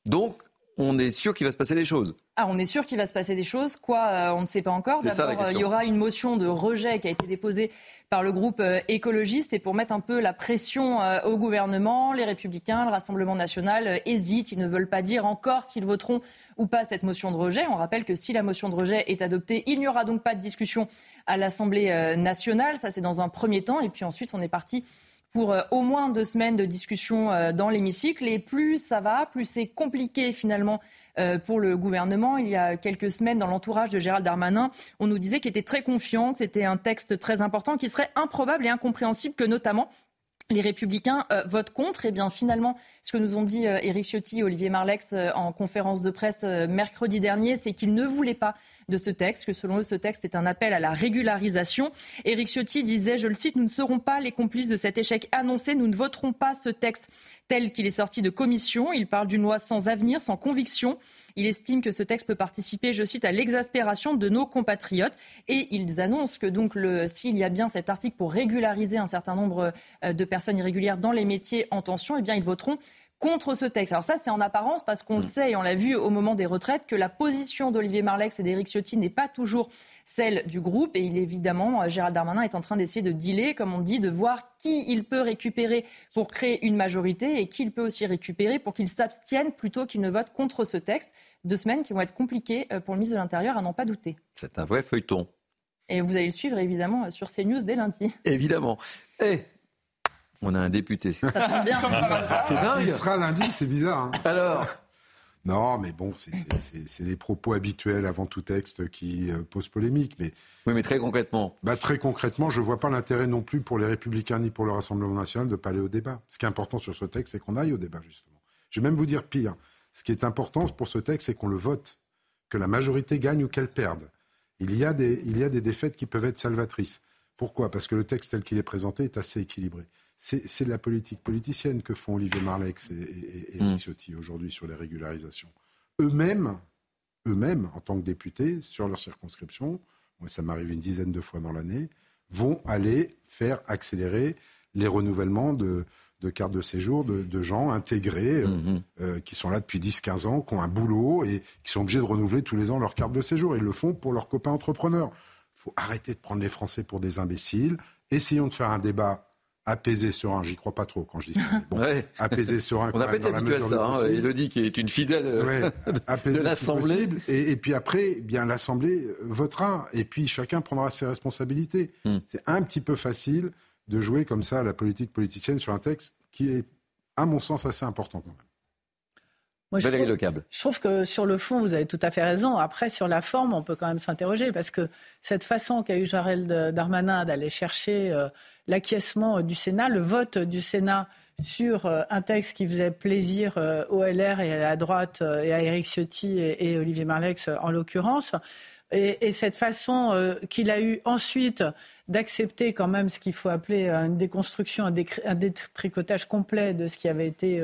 Donc, on est sûr qu'il va se passer des choses. Ah, on est sûr qu'il va se passer des choses. Quoi, euh, on ne sait pas encore. D'abord, euh, il y aura une motion de rejet qui a été déposée par le groupe euh, écologiste. Et pour mettre un peu la pression au gouvernement, les Républicains, le Rassemblement national hésitent. Ils ne veulent pas dire encore s'ils voteront ou pas cette motion de rejet. On rappelle que si la motion de rejet est adoptée, il n'y aura donc pas de discussion à l'Assemblée nationale. Ça, c'est dans un premier temps. Et puis ensuite, on est parti pour euh, au moins deux semaines de discussion euh, dans l'hémicycle. Et plus ça va, plus c'est compliqué finalement euh, pour le gouvernement. Il y a quelques semaines, dans l'entourage de Gérald Darmanin, on nous disait qu'il était très confiant, que c'était un texte très important, qui serait improbable et incompréhensible que notamment les Républicains euh, votent contre. Et eh bien finalement, ce que nous ont dit euh, Éric Ciotti et Olivier Marlex euh, en conférence de presse mercredi dernier, c'est qu'ils ne voulaient pas de ce texte, que selon eux, ce texte est un appel à la régularisation. Éric Ciotti disait, je le cite, nous ne serons pas les complices de cet échec annoncé, nous ne voterons pas ce texte tel qu'il est sorti de commission. Il parle d'une loi sans avenir, sans conviction. Il estime que ce texte peut participer, je cite, à l'exaspération de nos compatriotes. Et ils annoncent que donc s'il y a bien cet article pour régulariser un certain nombre euh, de personnes irrégulières dans les métiers en tension, eh bien ils voteront contre ce texte. Alors ça, c'est en apparence parce qu'on le mm. sait et on l'a vu au moment des retraites que la position d'Olivier Marlex et d'Éric Ciotti n'est pas toujours celle du groupe. Et il évidemment, euh, Gérald Darmanin est en train d'essayer de dealer, comme on dit, de voir qui il peut récupérer pour créer une majorité et qui il peut aussi récupérer pour qu'il s'abstienne plutôt qu'il ne vote contre ce texte. Deux semaines qui vont être compliquées euh, pour le ministre de l'Intérieur, à n'en pas douter. C'est un vrai feuilleton. Et vous allez le suivre évidemment sur CNews dès lundi. Évidemment. Et on a un député. Ça tombe bien. c'est dingue. Il sera lundi, c'est bizarre. Hein. Alors non, mais bon, c'est les propos habituels avant tout texte qui euh, posent polémique. Mais, oui, mais très concrètement bah, Très concrètement, je ne vois pas l'intérêt non plus pour les Républicains ni pour le Rassemblement national de ne pas aller au débat. Ce qui est important sur ce texte, c'est qu'on aille au débat, justement. Je vais même vous dire pire. Ce qui est important pour ce texte, c'est qu'on le vote, que la majorité gagne ou qu'elle perde. Il y, a des, il y a des défaites qui peuvent être salvatrices. Pourquoi? Parce que le texte tel qu'il est présenté est assez équilibré c'est la politique politicienne que font Olivier Marlex et, et, mm. aujourd'hui sur les régularisations. Eux-mêmes, eux-mêmes, en tant que députés, sur leur circonscription, moi ça m'arrive une dizaine de fois dans l'année, vont aller faire accélérer les renouvellements de, cartes de séjour de, gens intégrés, euh, mm-hmm. euh, qui sont là depuis 10-15 ans, qui ont un boulot et qui sont obligés de renouveler tous les ans leur carte de séjour. Ils le font pour leurs copains entrepreneurs. Il faut arrêter de prendre les Français pour des imbéciles. Essayons de faire un débat apaisé, serein. J'y crois pas trop quand je dis ça. Bon, Apaisé, serein. On n'a pas été habitué à ça. Hein, Elodie, qui est une fidèle euh, de l'Assemblée. Et, puis après, bien l'Assemblée votera. Et puis chacun prendra ses responsabilités. Hmm. C'est un petit peu facile de jouer comme ça à la politique politicienne sur un texte qui est, à mon sens, assez important quand même. Moi, je, trouve, je trouve que sur le fond, vous avez tout à fait raison. Après, sur la forme, on peut quand même s'interroger parce que cette façon qu'a eu Jarel Darmanin d'aller chercher euh, l'acquiescement du Sénat, le vote du Sénat sur euh, un texte qui faisait plaisir euh, au LR et à la droite et à Éric Ciotti et, Olivier Marlex en l'occurrence, et, cette façon qu'il a eu ensuite d'accepter quand même ce qu'il faut appeler une déconstruction, un, un détricotage complet de ce qui avait été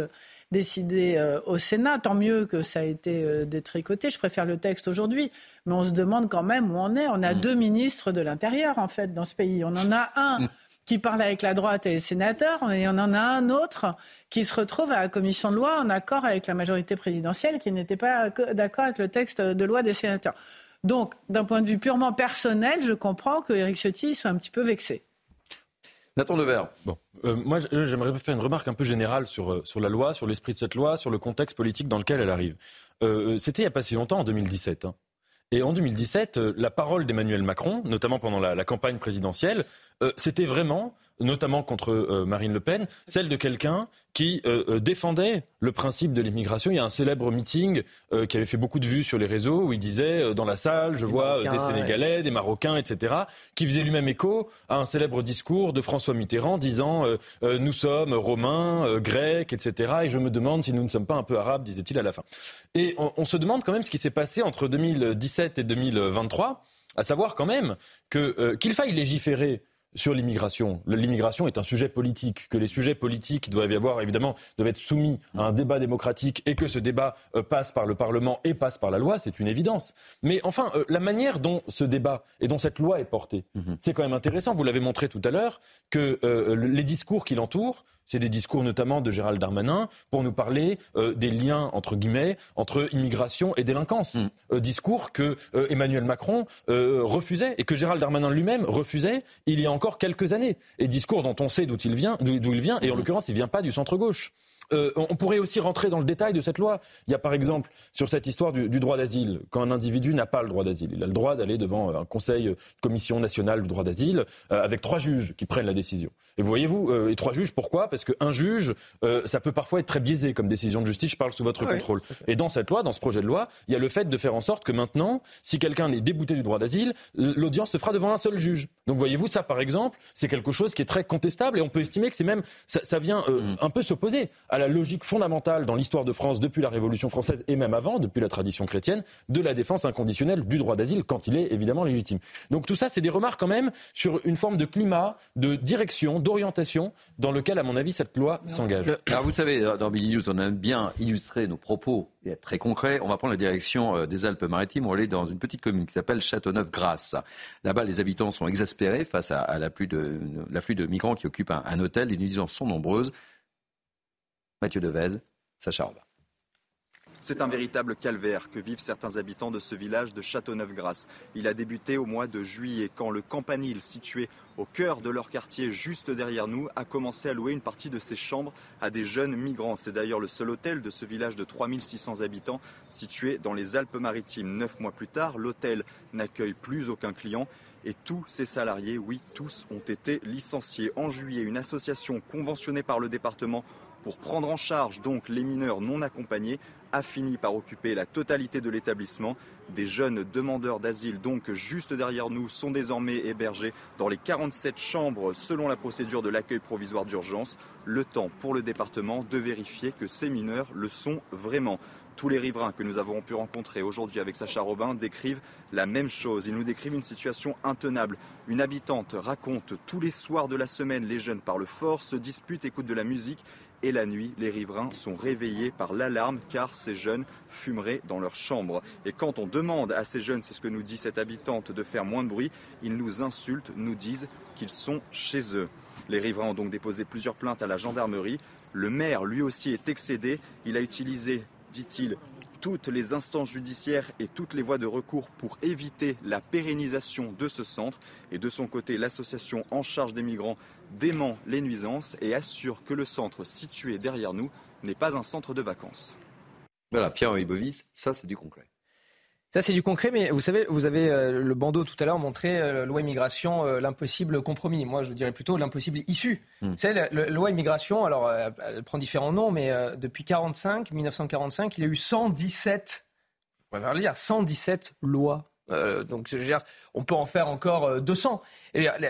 décidé euh, au Sénat. Tant mieux que ça a été euh, détricoté. Je préfère le texte aujourd'hui. Mais on se demande quand même où on est. On a mm. deux ministres de l'Intérieur, en fait, dans ce pays. On en a un mm. qui parle avec la droite et les sénateurs, et on en a un autre qui se retrouve à la commission de loi en accord avec la majorité présidentielle qui n'était pas d'accord avec le texte de loi des sénateurs. Donc, d'un point de vue purement personnel, je comprends que Éric Ciotti soit un petit peu vexé. Nathan Devers. Bon. Euh, moi, j'aimerais faire une remarque un peu générale sur, euh, sur la loi, sur l'esprit de cette loi, sur le contexte politique dans lequel elle arrive. Euh, c'était il n'y a pas si longtemps, en 2017. Hein. Et en 2017, la parole d'Emmanuel Macron, notamment pendant la, campagne présidentielle, c'était vraiment notamment contre euh, Marine Le Pen, celle de quelqu'un qui euh, euh, défendait le principe de l'immigration. Il y a un célèbre meeting qui avait fait beaucoup de vues sur les réseaux où il disait dans la salle, je vois des Sénégalais, des Marocains, etc., qui faisait lui-même écho à un célèbre discours de François Mitterrand disant nous sommes romains, grecs, etc. Et je me demande si nous ne sommes pas un peu arabes, disait-il à la fin. Et on, on se demande quand même ce qui s'est passé entre 2017 et 2023, à savoir quand même que qu'il faille légiférer sur l'immigration. L'immigration est un sujet politique, que les sujets politiques doivent y avoir, évidemment, doivent être soumis à un débat démocratique et que ce débat euh, passe par le Parlement et passe par la loi, c'est une évidence. Mais enfin, euh, la manière dont ce débat et dont cette loi est portée, mhm. c'est quand même intéressant. Vous l'avez montré tout à l'heure, que euh, les discours qui l'entourent c'est des discours notamment de Gérald Darmanin pour nous parler euh, des liens entre guillemets entre immigration et délinquance. Mm. Euh, discours que euh, Emmanuel Macron refusait et que Gérald Darmanin lui-même refusait il y a encore quelques années. Et discours dont on sait d'où il vient, d'où il vient et en mm. l'occurrence il vient pas du centre gauche. Euh, on pourrait aussi rentrer dans le détail de cette loi. Il y a par exemple sur cette histoire du, droit d'asile, quand un individu n'a pas le droit d'asile, il a le droit d'aller devant un conseil, une commission nationale du droit d'asile, euh, avec trois juges qui prennent la décision. Et vous voyez-vous, euh, et trois juges, pourquoi? Parce qu'un juge, ça peut parfois être très biaisé comme décision de justice, je parle sous votre contrôle. et dans cette loi, dans ce projet de loi, il y a le fait de faire en sorte que maintenant, si quelqu'un est débouté du droit d'asile, l'audience se fera devant un seul juge. Donc voyez-vous, ça par exemple, c'est quelque chose qui est très contestable et on peut estimer que c'est même, ça, vient mm. un peu s'opposer à la logique fondamentale dans l'histoire de France depuis la Révolution française et même avant, depuis la tradition chrétienne, de la défense inconditionnelle du droit d'asile quand il est évidemment légitime. Donc tout ça, c'est des remarques quand même sur une forme de climat, de direction, d'orientation dans lequel, à mon avis, cette loi s'engage. Alors vous savez, dans Billy News, on a bien illustré nos propos et être très concret. On va prendre la direction euh, des Alpes-Maritimes. On va aller dans une petite commune qui s'appelle Châteauneuf-Grasse. Là-bas, les habitants sont exaspérés face à, l'afflux de, de, migrants qui occupent un, un hôtel. Les nuisances sont nombreuses. Mathieu Devez, Sacha. C'est un véritable calvaire que vivent certains habitants de ce village de Châteauneuf-Grasse. Il a débuté au mois de juillet quand le campanile situé au cœur de leur quartier juste derrière nous a commencé à louer une partie de ses chambres à des jeunes migrants. C'est d'ailleurs le seul hôtel de ce village de 3600 habitants situé dans les Alpes-Maritimes. Neuf mois plus tard, l'hôtel n'accueille plus aucun client et tous ses salariés, oui, tous ont été licenciés. En juillet, une association conventionnée par le département pour prendre en charge donc les mineurs non accompagnés a fini par occuper la totalité de l'établissement. Des jeunes demandeurs d'asile, donc juste derrière nous, sont désormais hébergés dans les 47 chambres selon la procédure de l'accueil provisoire d'urgence. Le temps pour le département de vérifier que ces mineurs le sont vraiment. Tous les riverains que nous avons pu rencontrer aujourd'hui avec Sacha Robin décrivent la même chose. Ils nous décrivent une situation intenable. Une habitante raconte tous les soirs de la semaine, les jeunes parlent fort, se disputent, écoutent de la musique et la nuit, les riverains sont réveillés par l'alarme car ces jeunes fumeraient dans leur chambre. Et quand on demande à ces jeunes, c'est ce que nous dit cette habitante, de faire moins de bruit, ils nous insultent, nous disent qu'ils sont chez eux. Les riverains ont donc déposé plusieurs plaintes à la gendarmerie. Le maire, lui aussi, est excédé. Il a utilisé, dit-il, toutes les instances judiciaires et toutes les voies de recours pour éviter la pérennisation de ce centre. Et de son côté, l'association en charge des migrants dément les nuisances et assure que le centre situé derrière nous n'est pas un centre de vacances. Voilà, Pierre Bovis, ça c'est du concret. Ça, c'est du concret, mais vous savez, vous avez euh, le bandeau tout à l'heure montré euh, loi immigration, euh, l'impossible compromis. Moi, je dirais plutôt l'impossible issue. Vous savez, la, loi immigration, alors, elle, prend différents noms, mais depuis 45, 1945, il y a eu 117, on va dire 117 lois. Donc, je veux dire, on peut en faire encore 200.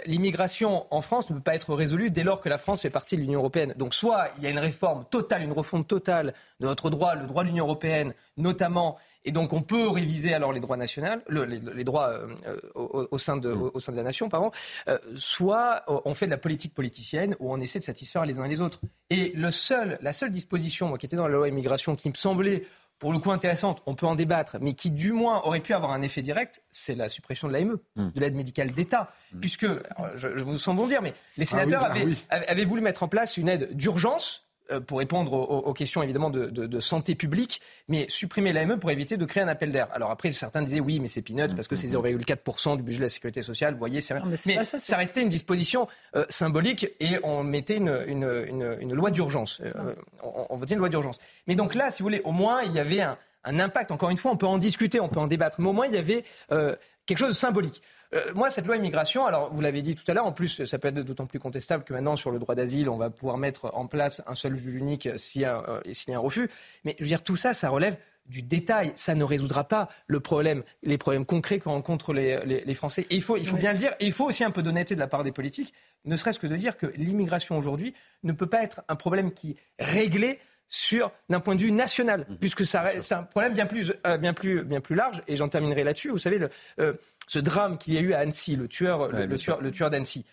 L'immigration en France ne peut pas être résolue dès lors que la France fait partie de l'Union européenne. Donc, soit il y a une réforme totale, une refonte totale de notre droit, le droit de l'Union européenne, notamment et donc on peut réviser alors les droits nationaux, les, droits euh, au, sein de, la nation, pardon. Euh, soit on fait de la politique politicienne où on essaie de satisfaire les uns et les autres. Et le seul, la seule disposition qui était dans la loi immigration qui me semblait pour le coup intéressante, on peut en débattre, mais qui du moins aurait pu avoir un effet direct, c'est la suppression de l'AME, hmm. de l'aide médicale d'État. Hmm. Puisque, je, vous sens bon dire, mais les ah sénateurs bah avaient voulu mettre en place une aide d'urgence euh, pour répondre aux, questions évidemment de, santé publique, mais supprimer l'AME pour éviter de créer un appel d'air. Alors après, certains disaient oui, mais c'est peanuts parce que c'est 0,4% du budget de la sécurité sociale. Vous voyez, c'est mais, ça, restait une disposition euh, symbolique et on mettait une, loi d'urgence. Euh, on, votait une loi d'urgence. Mais donc là, si vous voulez, au moins il y avait un, impact. Encore une fois, on peut en discuter, on peut en débattre, mais au moins il y avait quelque chose de symbolique. Moi, cette loi immigration, alors vous l'avez dit tout à l'heure, en plus, ça peut être d'autant plus contestable que maintenant, sur le droit d'asile, on va pouvoir mettre en place un seul juge unique s'il y, a un refus. Mais je veux dire, tout ça, ça relève du détail. Ça ne résoudra pas le problème, les problèmes concrets que rencontrent les, Français. Et il faut, il faut bien le dire. Et il faut aussi un peu d'honnêteté de la part des politiques, ne serait-ce que de dire que l'immigration aujourd'hui ne peut pas être un problème qui réglé sur d'un point de vue national, mmh. puisque c'est un problème bien plus, euh, bien plus, bien plus large. Et j'en terminerai là-dessus. Vous savez, le, euh, ce drame qu'il y a eu à Annecy, le tueur, le, tueur, le tueur d'Annecy.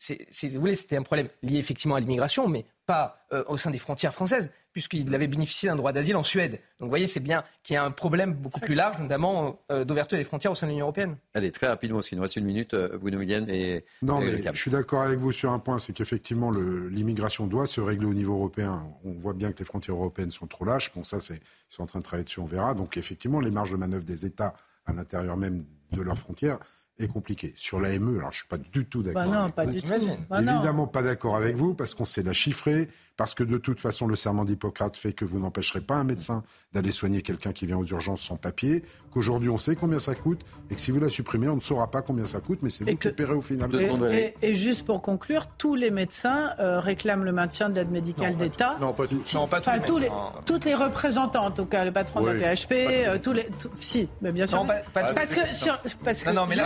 C'est, vous voulez, c'était un problème lié effectivement à l'immigration, mais pas euh, au sein des frontières françaises, puisqu'il avait bénéficié d'un droit d'asile en Suède. Donc vous voyez, c'est bien qu'il y a un problème beaucoup plus large, notamment euh, d'ouverture des frontières au sein de l'Union européenne. Allez, très rapidement, parce qu'il nous reste une minute, euh, Bruno Millienne et. Non, mais je suis d'accord avec vous sur un point, c'est qu'effectivement, l'immigration doit se régler au niveau européen. On voit bien que les frontières européennes sont trop lâches. Bon, ça, c'est, ils sont en train de travailler dessus, on verra. Donc effectivement, les marges de manœuvre des États à l'intérieur même de leurs frontières est compliqué. Sur l'AME, alors je suis pas du tout d'accord. Bah non, pas du tout. Bah Évidemment pas d'accord avec vous parce qu'on sait la chiffrer, parce que de toute façon le serment d'Hippocrate fait que vous n'empêcherez pas un médecin d'aller soigner quelqu'un qui vient aux urgences sans papier, qu'aujourd'hui on sait combien ça coûte et que si vous la supprimez, on ne saura pas combien ça coûte, mais c'est vous qui paierez au final. Et, et, juste pour conclure, tous les médecins euh, réclament le maintien de l'aide médicale d'État. Non, pas, tous. Non, pas tous, les, toutes les représentants, en tout cas, les patrons de la PHP, euh, tous les, si, mais bien sûr. Non, pas, parce que sur, parce que non, mais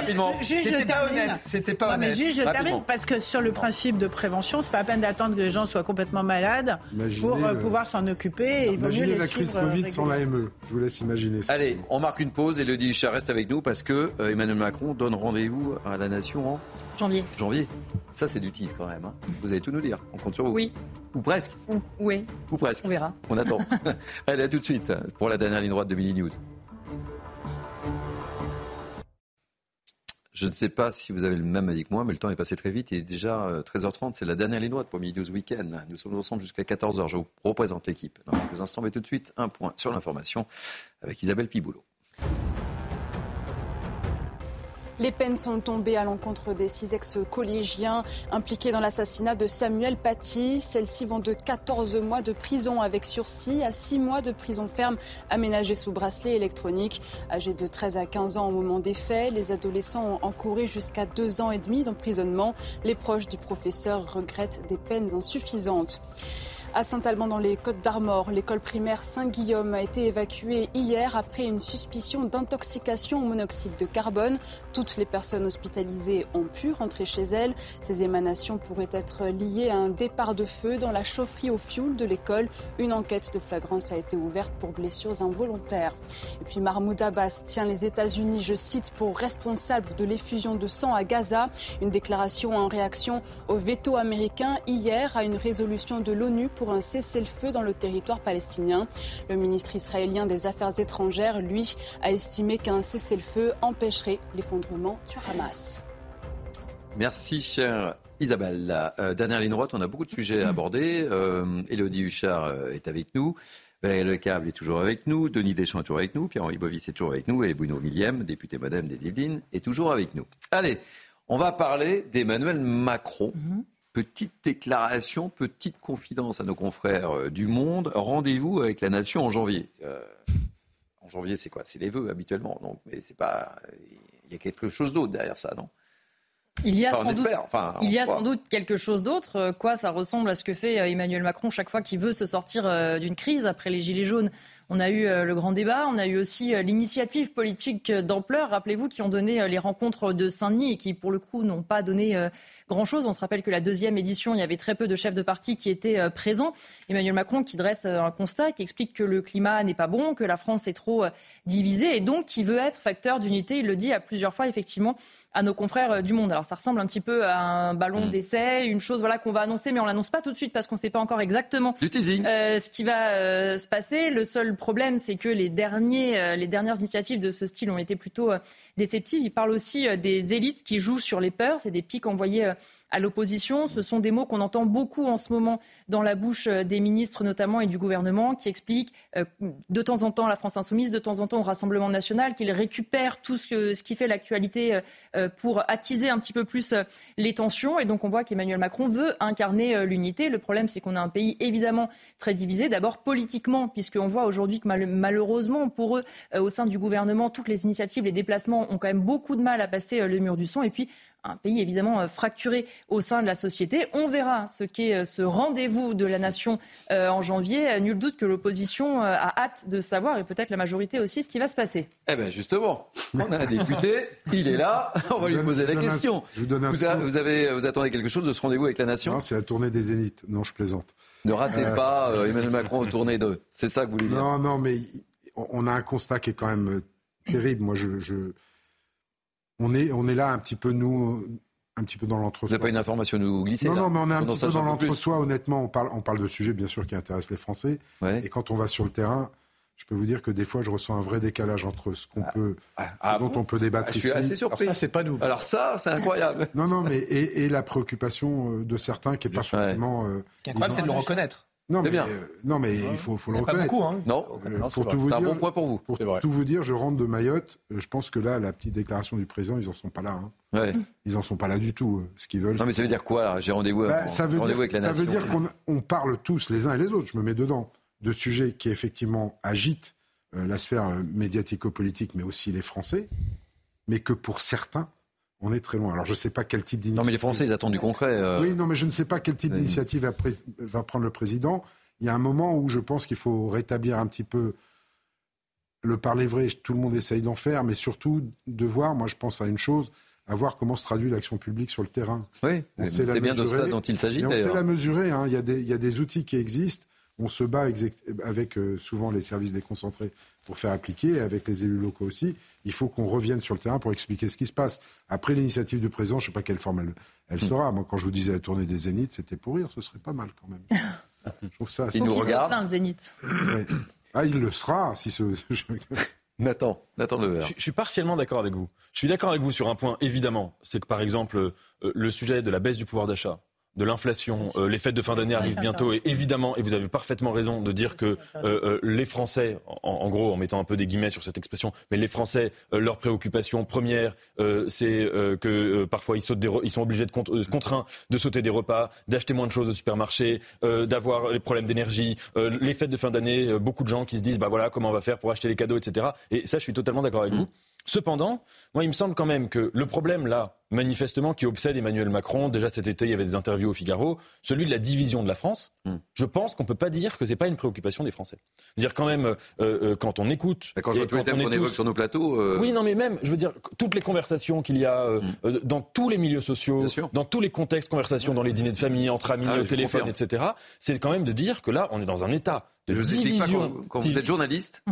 c'était pas honnête. C'était pas honnête. Mais juste, je termine parce que sur le principe de prévention, c'est pas la peine d'attendre que les gens soient complètement malades pour euh, pouvoir s'en occuper. imaginez la crise Covid sans l'AME. Je vous laisse imaginer ça. Allez, on marque une pause. et le Huchard reste avec nous parce que euh, Emmanuel Macron donne rendez-vous à la nation en janvier. Janvier. Ça, c'est du tease quand même. Hein. Vous allez tout nous dire. On compte sur vous. Oui. Ou presque. oui. Ou presque. On verra. On attend. Allez, à tout de suite pour la dernière ligne droite de Mini News. Je ne sais pas si vous avez le même avis que moi, mais le temps est passé très vite. Est déjà 13h30. Euh, c'est la dernière ligne droite pour Midi News Weekend. Nous sommes ensemble jusqu'à 14h. Je vous représente l'équipe dans quelques instants. Mais tout de suite, un point sur l'information avec Isabelle Piboulot. Les peines sont tombées à l'encontre des six ex-collégiens impliqués dans l'assassinat de Samuel Paty. Celles-ci vont de 14 mois de prison avec sursis à 6 mois de prison ferme aménagée sous bracelet électronique. Âgés de 13 à 15 ans au moment des faits, les adolescents ont encouru jusqu'à 2 ans et demi d'emprisonnement. Les proches du professeur regrettent des peines insuffisantes. À Saint-Alban, dans les Côtes d'Armor, l'école primaire Saint-Guillaume a été évacuée hier après une suspicion d'intoxication au monoxyde de carbone. Toutes les personnes hospitalisées ont pu rentrer chez elles. Ces émanations pourraient être liées à un départ de feu dans la chaufferie au fioul de l'école. Une enquête de flagrance a été ouverte pour blessures involontaires. Et puis Mahmoud Abbas tient les États-Unis, je cite, pour responsable de l'effusion de sang à Gaza. Une déclaration en réaction au veto américain hier à une résolution de l'ONU pour un cessez-le-feu dans le territoire palestinien. Le ministre israélien des Affaires étrangères, lui, a estimé qu'un cessez-le-feu empêcherait l'effondrement du Hamas. Merci, cher Isabelle. Euh, dernière ligne droite, on a beaucoup de sujets à aborder. Euh, Elodie Huchard euh, est avec nous. Le Câble est toujours avec nous. Denis Deschamps est toujours avec nous. Pierre-Henri Bovis est toujours avec nous. Et Bruno Millième, député modem des Yvelines, est toujours avec nous. Allez, on va parler d'Emmanuel Macron. Mhm. Petite déclaration, petite confidence à nos confrères euh, du Monde. Rendez-vous avec la nation en janvier. Euh, en janvier, c'est quoi? C'est les vœux habituellement. Donc, mais c'est pas. Il y a quelque chose d'autre derrière ça, non? Il y a, sans, doute, il y a sans doute quelque chose d'autre. Quoi, ça ressemble à ce que fait euh, Emmanuel Macron chaque fois qu'il veut se sortir d'une crise après les Gilets jaunes. On a eu le grand débat, on a eu aussi l'initiative politique d'ampleur, rappelez-vous, qui ont donné les rencontres de Saint-Denis et qui, pour le coup, n'ont pas donné grand-chose. On se rappelle que la deuxième édition, il y avait très peu de chefs de parti qui étaient euh, présents. Emmanuel Macron qui dresse euh, un constat, qui explique que le climat n'est pas bon, que la France est trop euh, divisée et donc qui veut être facteur d'unité. Il le dit à plusieurs fois, effectivement, à nos confrères du monde. Alors ça ressemble un petit peu à un ballon mmh. d'essai, une chose voilà qu'on va annoncer, mais on l'annonce pas tout de suite parce qu'on ne sait pas encore exactement ce qui va se passer. Le seul problème, c'est que les derniers, les dernières initiatives de ce style ont été plutôt déceptives. Il parle aussi des élites qui jouent sur les peurs. C'est des pics envoyés à l'opposition. Ce sont des mots qu'on entend beaucoup en ce moment dans la bouche euh, des ministres notamment et du gouvernement qui expliquent euh, de temps en temps la France insoumise, de temps en temps au Rassemblement national, qu'ils récupèrent tout ce, qui fait l'actualité euh, pour attiser un petit peu plus les tensions. Et donc on voit qu'Emmanuel Macron veut incarner l'unité. Le problème, c'est qu'on a un pays évidemment très divisé. D'abord politiquement, puisqu'on voit aujourd'hui que malheureusement pour eux, au sein du gouvernement, toutes les initiatives, les déplacements ont quand même beaucoup de mal à passer le mur du son. Et puis, un pays évidemment euh, fracturé au sein de la société. On verra ce qu'est euh, ce rendez-vous de la nation euh, en janvier. Nul doute que l'opposition a hâte de savoir et peut-être la majorité aussi ce qui va se passer. Eh bien justement, on a un député, il est là, on va lui poser la question. vous, avez, vous attendez quelque chose de ce rendez-vous avec la nation? Non, c'est la tournée des Zéniths. Non, je plaisante. Ne ratez pas Emmanuel Macron au tournée de. C'est ça que vous voulez dire? Non, non, mais on a un constat qui est quand même terrible. Moi, je on est, on est là un petit peu, nous, un petit peu dans l'entre-soi. Vous n'avez pas une information à nous glisser Non, non, mais on est un petit peu dans l'entre-soi. Honnêtement, on parle, on parle de sujets, bien sûr, qui intéressent les Français. Et quand on va sur le terrain, je peux vous dire que des fois, je ressens un vrai décalage entre ce qu'on ah. peut, ah, dont on peut débattre ah, je suis assez surpris. Alors ça, c'est pas nouveau. Alors ça, c'est incroyable. non, non, mais et, la préoccupation euh, de certains qui est pas forcément. Euh, ce qui est incroyable, c'est de le reconnaître. Non mais, bien. Euh, non, mais il faut, faut le reconnaître. Pas beaucoup, hein. Non, euh, pour tout vous dire, un bon point pour vous. Pour tout vous dire, je rentre de Mayotte. Euh, je pense que là, la petite déclaration du président, ils en sont pas là. Hein. Ouais. Ils en sont pas là du tout. Ce qu'ils veulent. Non, mais ça veut dire quoi J'ai rendez-vous, bah, ça veut dire, avec la ça nation. Ça veut dire qu'on parle tous, les uns et les autres. Je me mets dedans de sujets qui effectivement agitent la sphère médiatico-politique, mais aussi les Français, mais que pour certains, on est très loin. Alors je ne sais pas quel type d'initiative. Non, mais les Français, ils attendent du concret. Oui, non, mais je ne sais pas quel type d'initiative va, prendre le président il y a un moment où je pense qu'il faut rétablir un petit peu le parler vrai. Tout le monde essaye d'en faire, mais surtout de voir, moi je pense à une chose, à voir comment se traduit l'action publique sur le terrain. Oui, c'est bien de ça dont il s'agit. On sait la mesurer, hein. il, y a des, il, y a des, outils qui existent. On se bat avec euh, souvent les services déconcentrés pour faire appliquer, avec les élus locaux aussi. Il faut qu'on revienne sur le terrain pour expliquer ce qui se passe. Après l'initiative du président, je ne sais pas quelle forme elle, elle hmm. sera. Moi, quand je vous disais la tournée des Zéniths, c'était pour rire, ce serait pas mal quand même. Je trouve ça. Il nous regarde. le Zénith. Ah, il le sera si ce. Nathan, Nathan je, je suis partiellement d'accord avec vous. Je suis d'accord avec vous sur un point, évidemment. C'est que, par exemple, euh, le sujet de la baisse du pouvoir d'achat, de l'inflation. Euh, les fêtes de fin d'année arrivent bientôt et évidemment, et vous avez parfaitement raison de dire que euh, euh, les Français, en, gros, en mettant un peu des guillemets sur cette expression, mais les Français, leur préoccupation première, c'est que parfois ils, sautent des ils sont obligés de contraints de sauter des repas, d'acheter moins de choses au supermarché, d'avoir les problèmes d'énergie, les fêtes de fin d'année, beaucoup de gens qui se disent bah voilà comment on va faire pour acheter les cadeaux, etc. Et ça, je suis totalement d'accord avec vous. Cependant, moi, il me semble quand même que le problème, là, manifestement, qui obsède Emmanuel Macron, déjà cet été, il y avait des interviews au Figaro, celui de la division de la France, hmm. je pense qu'on ne peut pas dire que ce n'est pas une préoccupation des Français. dire quand même, euh, euh, quand on écoute... Quand je vois tous les thèmes qu'on évoque sur nos plateaux... Euh, oui, non, mais même, je veux dire, toutes les conversations qu'il y a hmm. dans tous les milieux sociaux, dans tous les contextes, conversations dans les dîners de famille, entre amis, ah, au téléphone, etc., c'est quand même de dire que là, on est dans un état de division... quand, vous êtes journaliste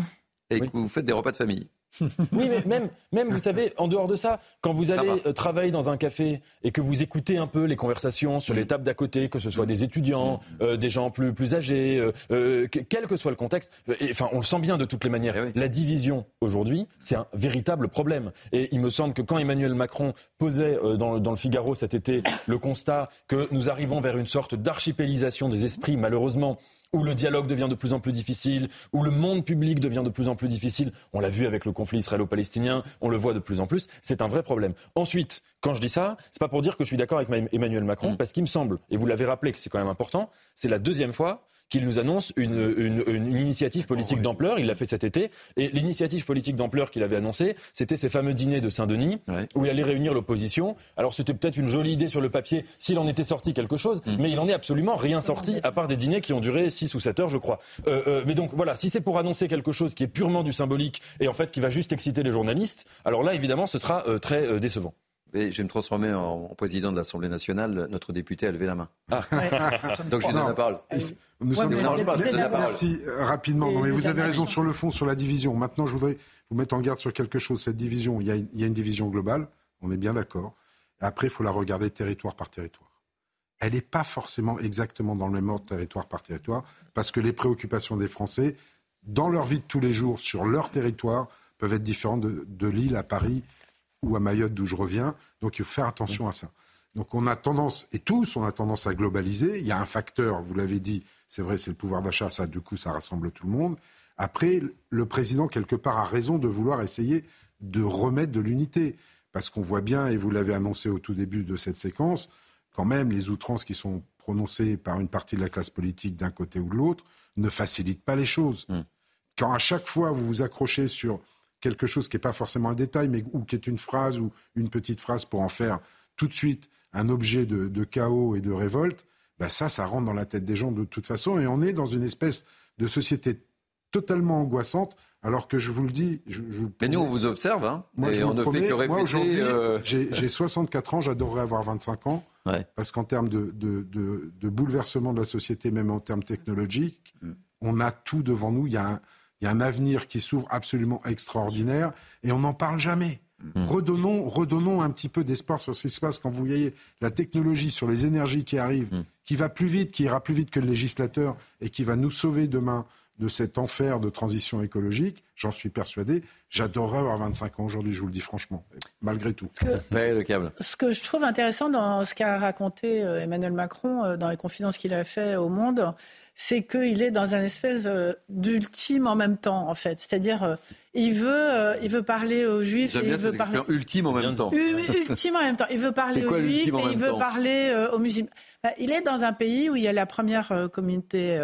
et que vous faites des repas de famille oui, mais même, même, vous savez, en dehors de ça, quand vous allez euh, travailler dans un café et que vous écoutez un peu les conversations sur les tables d'à côté, que ce soit des étudiants, euh, des gens plus, plus âgés, euh, quel que soit le contexte, enfin, on le sent bien de toutes les manières. Eh La division aujourd'hui, c'est un véritable problème. Et il me semble que quand Emmanuel Macron posait dans, dans le Figaro cet été le constat que nous arrivons vers une sorte d'archipélisation des esprits, malheureusement, où le dialogue devient de plus en plus difficile, où le monde public devient de plus en plus difficile. On l'a vu avec le conflit israélo-palestinien, on le voit de plus en plus. C'est un vrai problème. Ensuite, quand je dis ça, c'est pas pour dire que je suis d'accord avec Emmanuel Macron, mm. parce qu'il me semble, et vous l'avez rappelé que c'est quand même important, c'est la deuxième fois qu'il nous annonce une, initiative politique oh, d'ampleur. Il l'a fait cet été. Et l'initiative politique d'ampleur qu'il avait annoncée, c'était ces fameux dîners de Saint-Denis, où il allait réunir l'opposition. Alors c'était peut-être une jolie idée sur le papier s'il en était sorti quelque chose, mm. mais il en est absolument rien sorti, à part des dîners qui ont duré 6 ou 7 heures, je crois. Euh, euh, mais donc voilà, si c'est pour annoncer quelque chose qui est purement du symbolique et en fait qui va juste exciter les journalistes, alors là évidemment ce sera euh, très décevant. Et je vais me transformer en, président de l'Assemblée nationale. Notre député a levé la main. Ah. Donc je donne la parole. Nous sommes... Merci rapidement. Non, mais vous avez raison sur le fond, sur la division. Maintenant, je voudrais vous mettre en garde sur quelque chose. Cette division, il y a, il y a une division globale. On est bien d'accord. Après, il faut la regarder territoire par territoire. Elle n'est pas forcément exactement dans le même ordre territoire par territoire, parce que les préoccupations des Français, dans leur vie de tous les jours, sur leur territoire, peuvent être différentes de, de Lille à Paris ou à Mayotte d'où je reviens. Donc il faut faire attention à ça. Donc on a tendance, et tous, on a tendance à globaliser. Il y a un facteur, vous l'avez dit, c'est vrai, c'est le pouvoir d'achat, ça, du coup, ça rassemble tout le monde. Après, le président, quelque part, a raison de vouloir essayer de remettre de l'unité. Parce qu'on voit bien, et vous l'avez annoncé au tout début de cette séquence, quand même, les outrances qui sont prononcées par une partie de la classe politique d'un côté ou de l'autre ne facilitent pas les choses. Mm. quand à chaque fois vous vous accrochez sur quelque chose qui n'est pas forcément un détail, mais ou qui est une phrase ou une petite phrase pour en faire tout de suite un objet de, chaos et de révolte, ben ça, ça rentre dans la tête des gens de toute façon. Et on est dans une espèce de société totalement angoissante. Alors que je vous le dis, je, mais nous on vous observe, hein. Moi, je on ne fait que répéter. Moi aujourd'hui, euh, j'ai 64 ans, j'adorerais avoir 25 ans, parce qu'en termes de, de, de, bouleversement de la société, même en termes technologiques, mm. on a tout devant nous. Il y a un, il y a un avenir qui s'ouvre absolument extraordinaire et on n'en parle jamais. Mm. Redonnons, redonnons un petit peu d'espoir sur ce qui se passe quand vous voyez la technologie sur les énergies qui arrivent, mm. qui va plus vite, qui ira plus vite que le législateur et qui va nous sauver demain de cet enfer de transition écologique, j'en suis persuadé. J'adorerais avoir 25 ans aujourd'hui, je vous le dis franchement, malgré tout. le câble. Ce que je trouve intéressant dans ce qu'a raconté euh, Emmanuel Macron euh, dans les confidences qu'il a fait au Monde, c'est qu'il est dans un espèce euh, d'ultime en même temps, en fait. C'est-à-dire, il veut, il veut parler aux Juifs. et il veut parler ultime en même temps. Ultime en même temps. Il veut parler aux Juifs et il veut parler aux musulmans. Bah, il est dans un pays où il y a la première communauté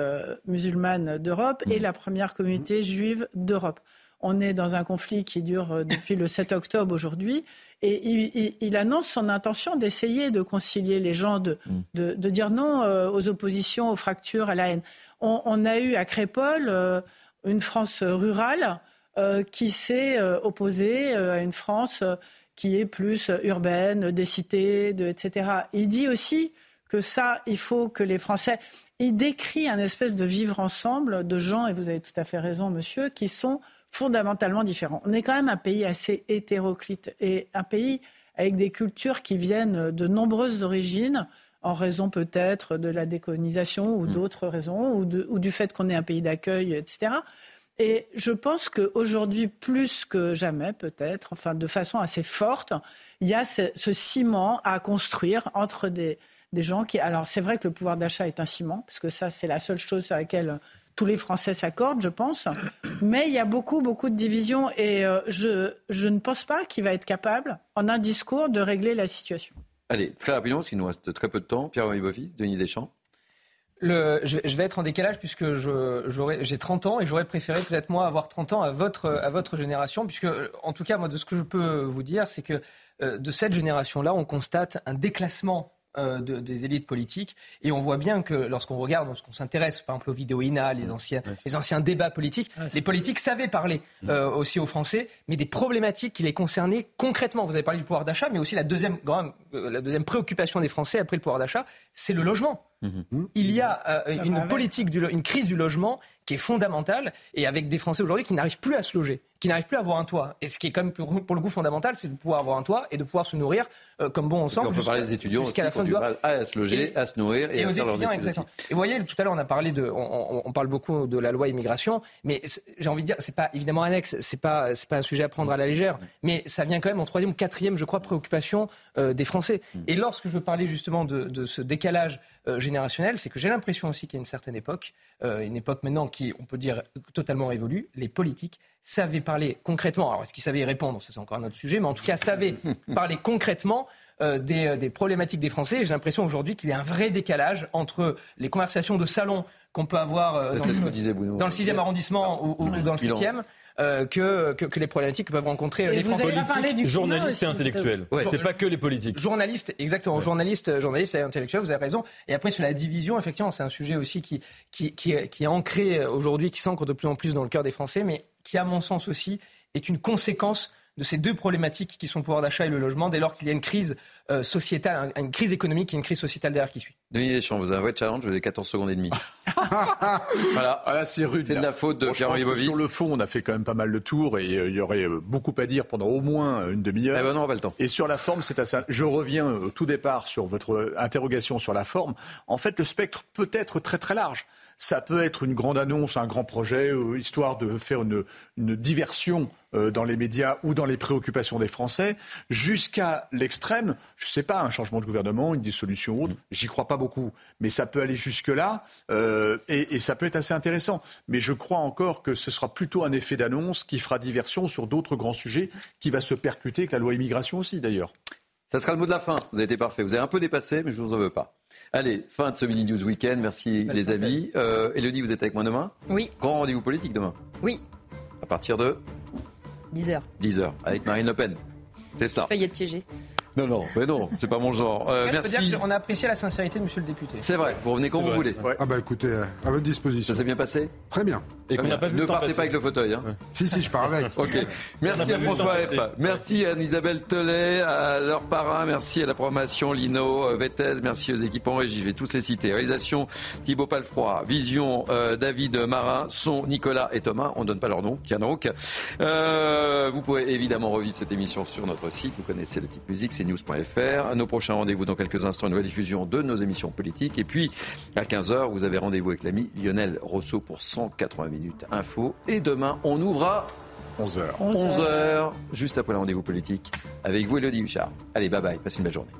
musulmane d'Europe et mm. la première communauté juive d'Europe. On est dans un conflit qui dure depuis le 7 octobre aujourd'hui. Et il, annonce son intention d'essayer de concilier les gens, de, mm. dire non euh, aux oppositions, aux fractures, à la haine. On, a eu à Crépole euh, une France rurale euh, qui s'est opposée à une France qui est plus urbaine, des cités, de, etc. Il dit aussi que ça, il faut que les Français. Il décrit un espèce de vivre ensemble de gens, et vous avez tout à fait raison, monsieur, qui sont fondamentalement différents. On est quand même un pays assez hétéroclite et un pays avec des cultures qui viennent de nombreuses origines, en raison peut-être de la décolonisation ou mm. d'autres raisons, ou, ou, du fait qu'on est un pays d'accueil, etc. Et je pense qu'aujourd'hui, plus que jamais, peut-être, enfin de façon assez forte, il y a ce, ciment à construire entre des, des gens qui. Alors, c'est vrai que le pouvoir d'achat est un ciment, parce que ça, c'est la seule chose sur laquelle tous les Français s'accordent, je pense. Mais il y a beaucoup, beaucoup de divisions et euh, je, je ne pense pas qu'il va être capable, en un discours, de régler la situation. Allez, très rapidement, parce qu'il nous reste très peu de temps. Pierre-Henri Boffis, Denis Deschamps. Le, je, vais être en décalage puisque j'ai 30 ans et j'aurais préféré peut-être moi avoir 30 ans à votre, à votre génération, puisque en tout cas, moi, de ce que je peux vous dire, c'est que euh, de cette génération-là, on constate un déclassement euh, des élites politiques. Et on voit bien que lorsqu'on regarde, lorsqu'on s'intéresse par exemple aux vidéos INA, les anciens, les anciens débats politiques, les politiques savaient parler mm. euh, aussi aux Français, mais des problématiques qui les concernaient concrètement. Vous avez parlé du pouvoir d'achat, mais aussi la deuxième, grande, euh, la deuxième préoccupation des Français après le pouvoir d'achat, c'est le logement. Mm-hmm. Il y a une politique, une crise du logement qui est fondamentale et avec des Français aujourd'hui qui n'arrivent plus à se loger qui n'arrivent plus à avoir un toit. Et ce qui est quand même pour, le coup fondamental, c'est de pouvoir avoir un toit et de pouvoir se nourrir euh, comme bon on sent. On peut parler des étudiants jusqu'à la fin du mois. À se loger, à se nourrir et, à aux faire étudiants, exactement. Et vous voyez, tout à l'heure on a parlé de, on, parle beaucoup de la loi immigration, mais j'ai envie de dire, c'est pas évidemment annexe, c'est pas c'est pas un sujet à prendre à la légère, mais ça vient quand même en troisième ou quatrième, je crois, préoccupation euh, des Français. Mm. Et lorsque je parlais justement de, ce décalage euh, générationnel, c'est que j'ai l'impression aussi qu'il y a une certaine époque, une époque maintenant qui, on peut dire, totalement évolue, les politiques savait parler concrètement, alors est-ce qu'il savait y répondre, ça c'est encore un autre sujet, mais en tout cas savait parler concrètement euh, euh, des, problématiques des Français. J'ai l'impression aujourd'hui qu'il y a un vrai décalage entre les conversations de salon qu'on peut avoir euh, dans, le, 6e arrondissement ou, dans le 7e. Que, que, les problématiques que peuvent rencontrer les Français. Politiques, journalistes et intellectuels. Ouais. C'est pas que les politiques. Journalistes, exactement. Journalistes, journalistes et intellectuels, vous avez raison. Et après, sur la division, effectivement, c'est un sujet aussi qui, qui, qui, qui est ancré aujourd'hui, qui s'ancre de plus en plus dans le cœur des Français. Mais qui, à mon sens aussi, est une conséquence de ces deux problématiques qui sont le pouvoir d'achat et le logement, dès lors qu'il y a une crise euh, sociétale, une crise économique et une crise sociétale derrière qui suit. Denis Deschamps, vous avez un vrai challenge, vous avez 14 secondes et demie. voilà, ah, c'est rude. C'est de la faute de Pierre Bovis. Sur le fond, on a fait quand même pas mal de tours et euh, il y aurait euh, beaucoup à dire pendant au moins une demi-heure. Eh ben non, on pas le temps. Et sur la forme, c'est assez. Je reviens au tout départ sur votre interrogation sur la forme. En fait, le spectre peut être très très large. Ça peut être une grande annonce, un grand projet, euh, histoire de faire une, diversion euh, dans les médias ou dans les préoccupations des Français, jusqu'à l'extrême, je ne sais pas, un changement de gouvernement, une dissolution autre, j'y crois pas beaucoup, mais ça peut aller jusque-là euh, et, ça peut être assez intéressant. Mais je crois encore que ce sera plutôt un effet d'annonce qui fera diversion sur d'autres grands sujets, qui va se percuter avec la loi immigration aussi d'ailleurs. Ça sera le mot de la fin. Vous avez été parfait. Vous avez un peu dépassé, mais je ne vous en veux pas. Allez, fin de ce mini news week-end. Merci les amis. Euh, Elodie, vous êtes avec moi demain Oui. Grand rendez-vous politique demain. Oui. À partir de 10h. 10h, avec Marine Le Pen. C'est ça. Failli être piégé. Non, non, mais non, c'est pas mon genre. Euh, merci. on a apprécié la sincérité de monsieur le député. C'est vrai, vous revenez quand vous voulez. Ah bah écoutez, à votre disposition. Ça s'est bien passé? Très bien. Et qu'on n'a pas vu Ne partez pas avec le fauteuil. Hein. Si, si, je pars avec. ok. Merci à François Epp. Merci à Isabelle Tollet, à leur parrain. Merci à la programmation Lino euh, Vettez. Merci aux équipes en régie. Je vais tous les citer. Réalisation Thibaut Palfroy. Vision euh, David Marin. Son Nicolas et Thomas. On ne donne pas leur nom. Kianouk. Euh, vous pouvez évidemment revivre cette émission sur notre site. Vous connaissez le type musique, c'est news.fr. Nos prochains rendez-vous dans quelques instants. Une nouvelle diffusion de nos émissions politiques. Et puis, à 15h, vous avez rendez-vous avec l'ami Lionel Rousseau pour 180 minutes info. Et demain, on ouvre 11h. 11h, juste après le rendez-vous politique, avec vous, Elodie Huchard. Allez, bye bye, passez une belle journée.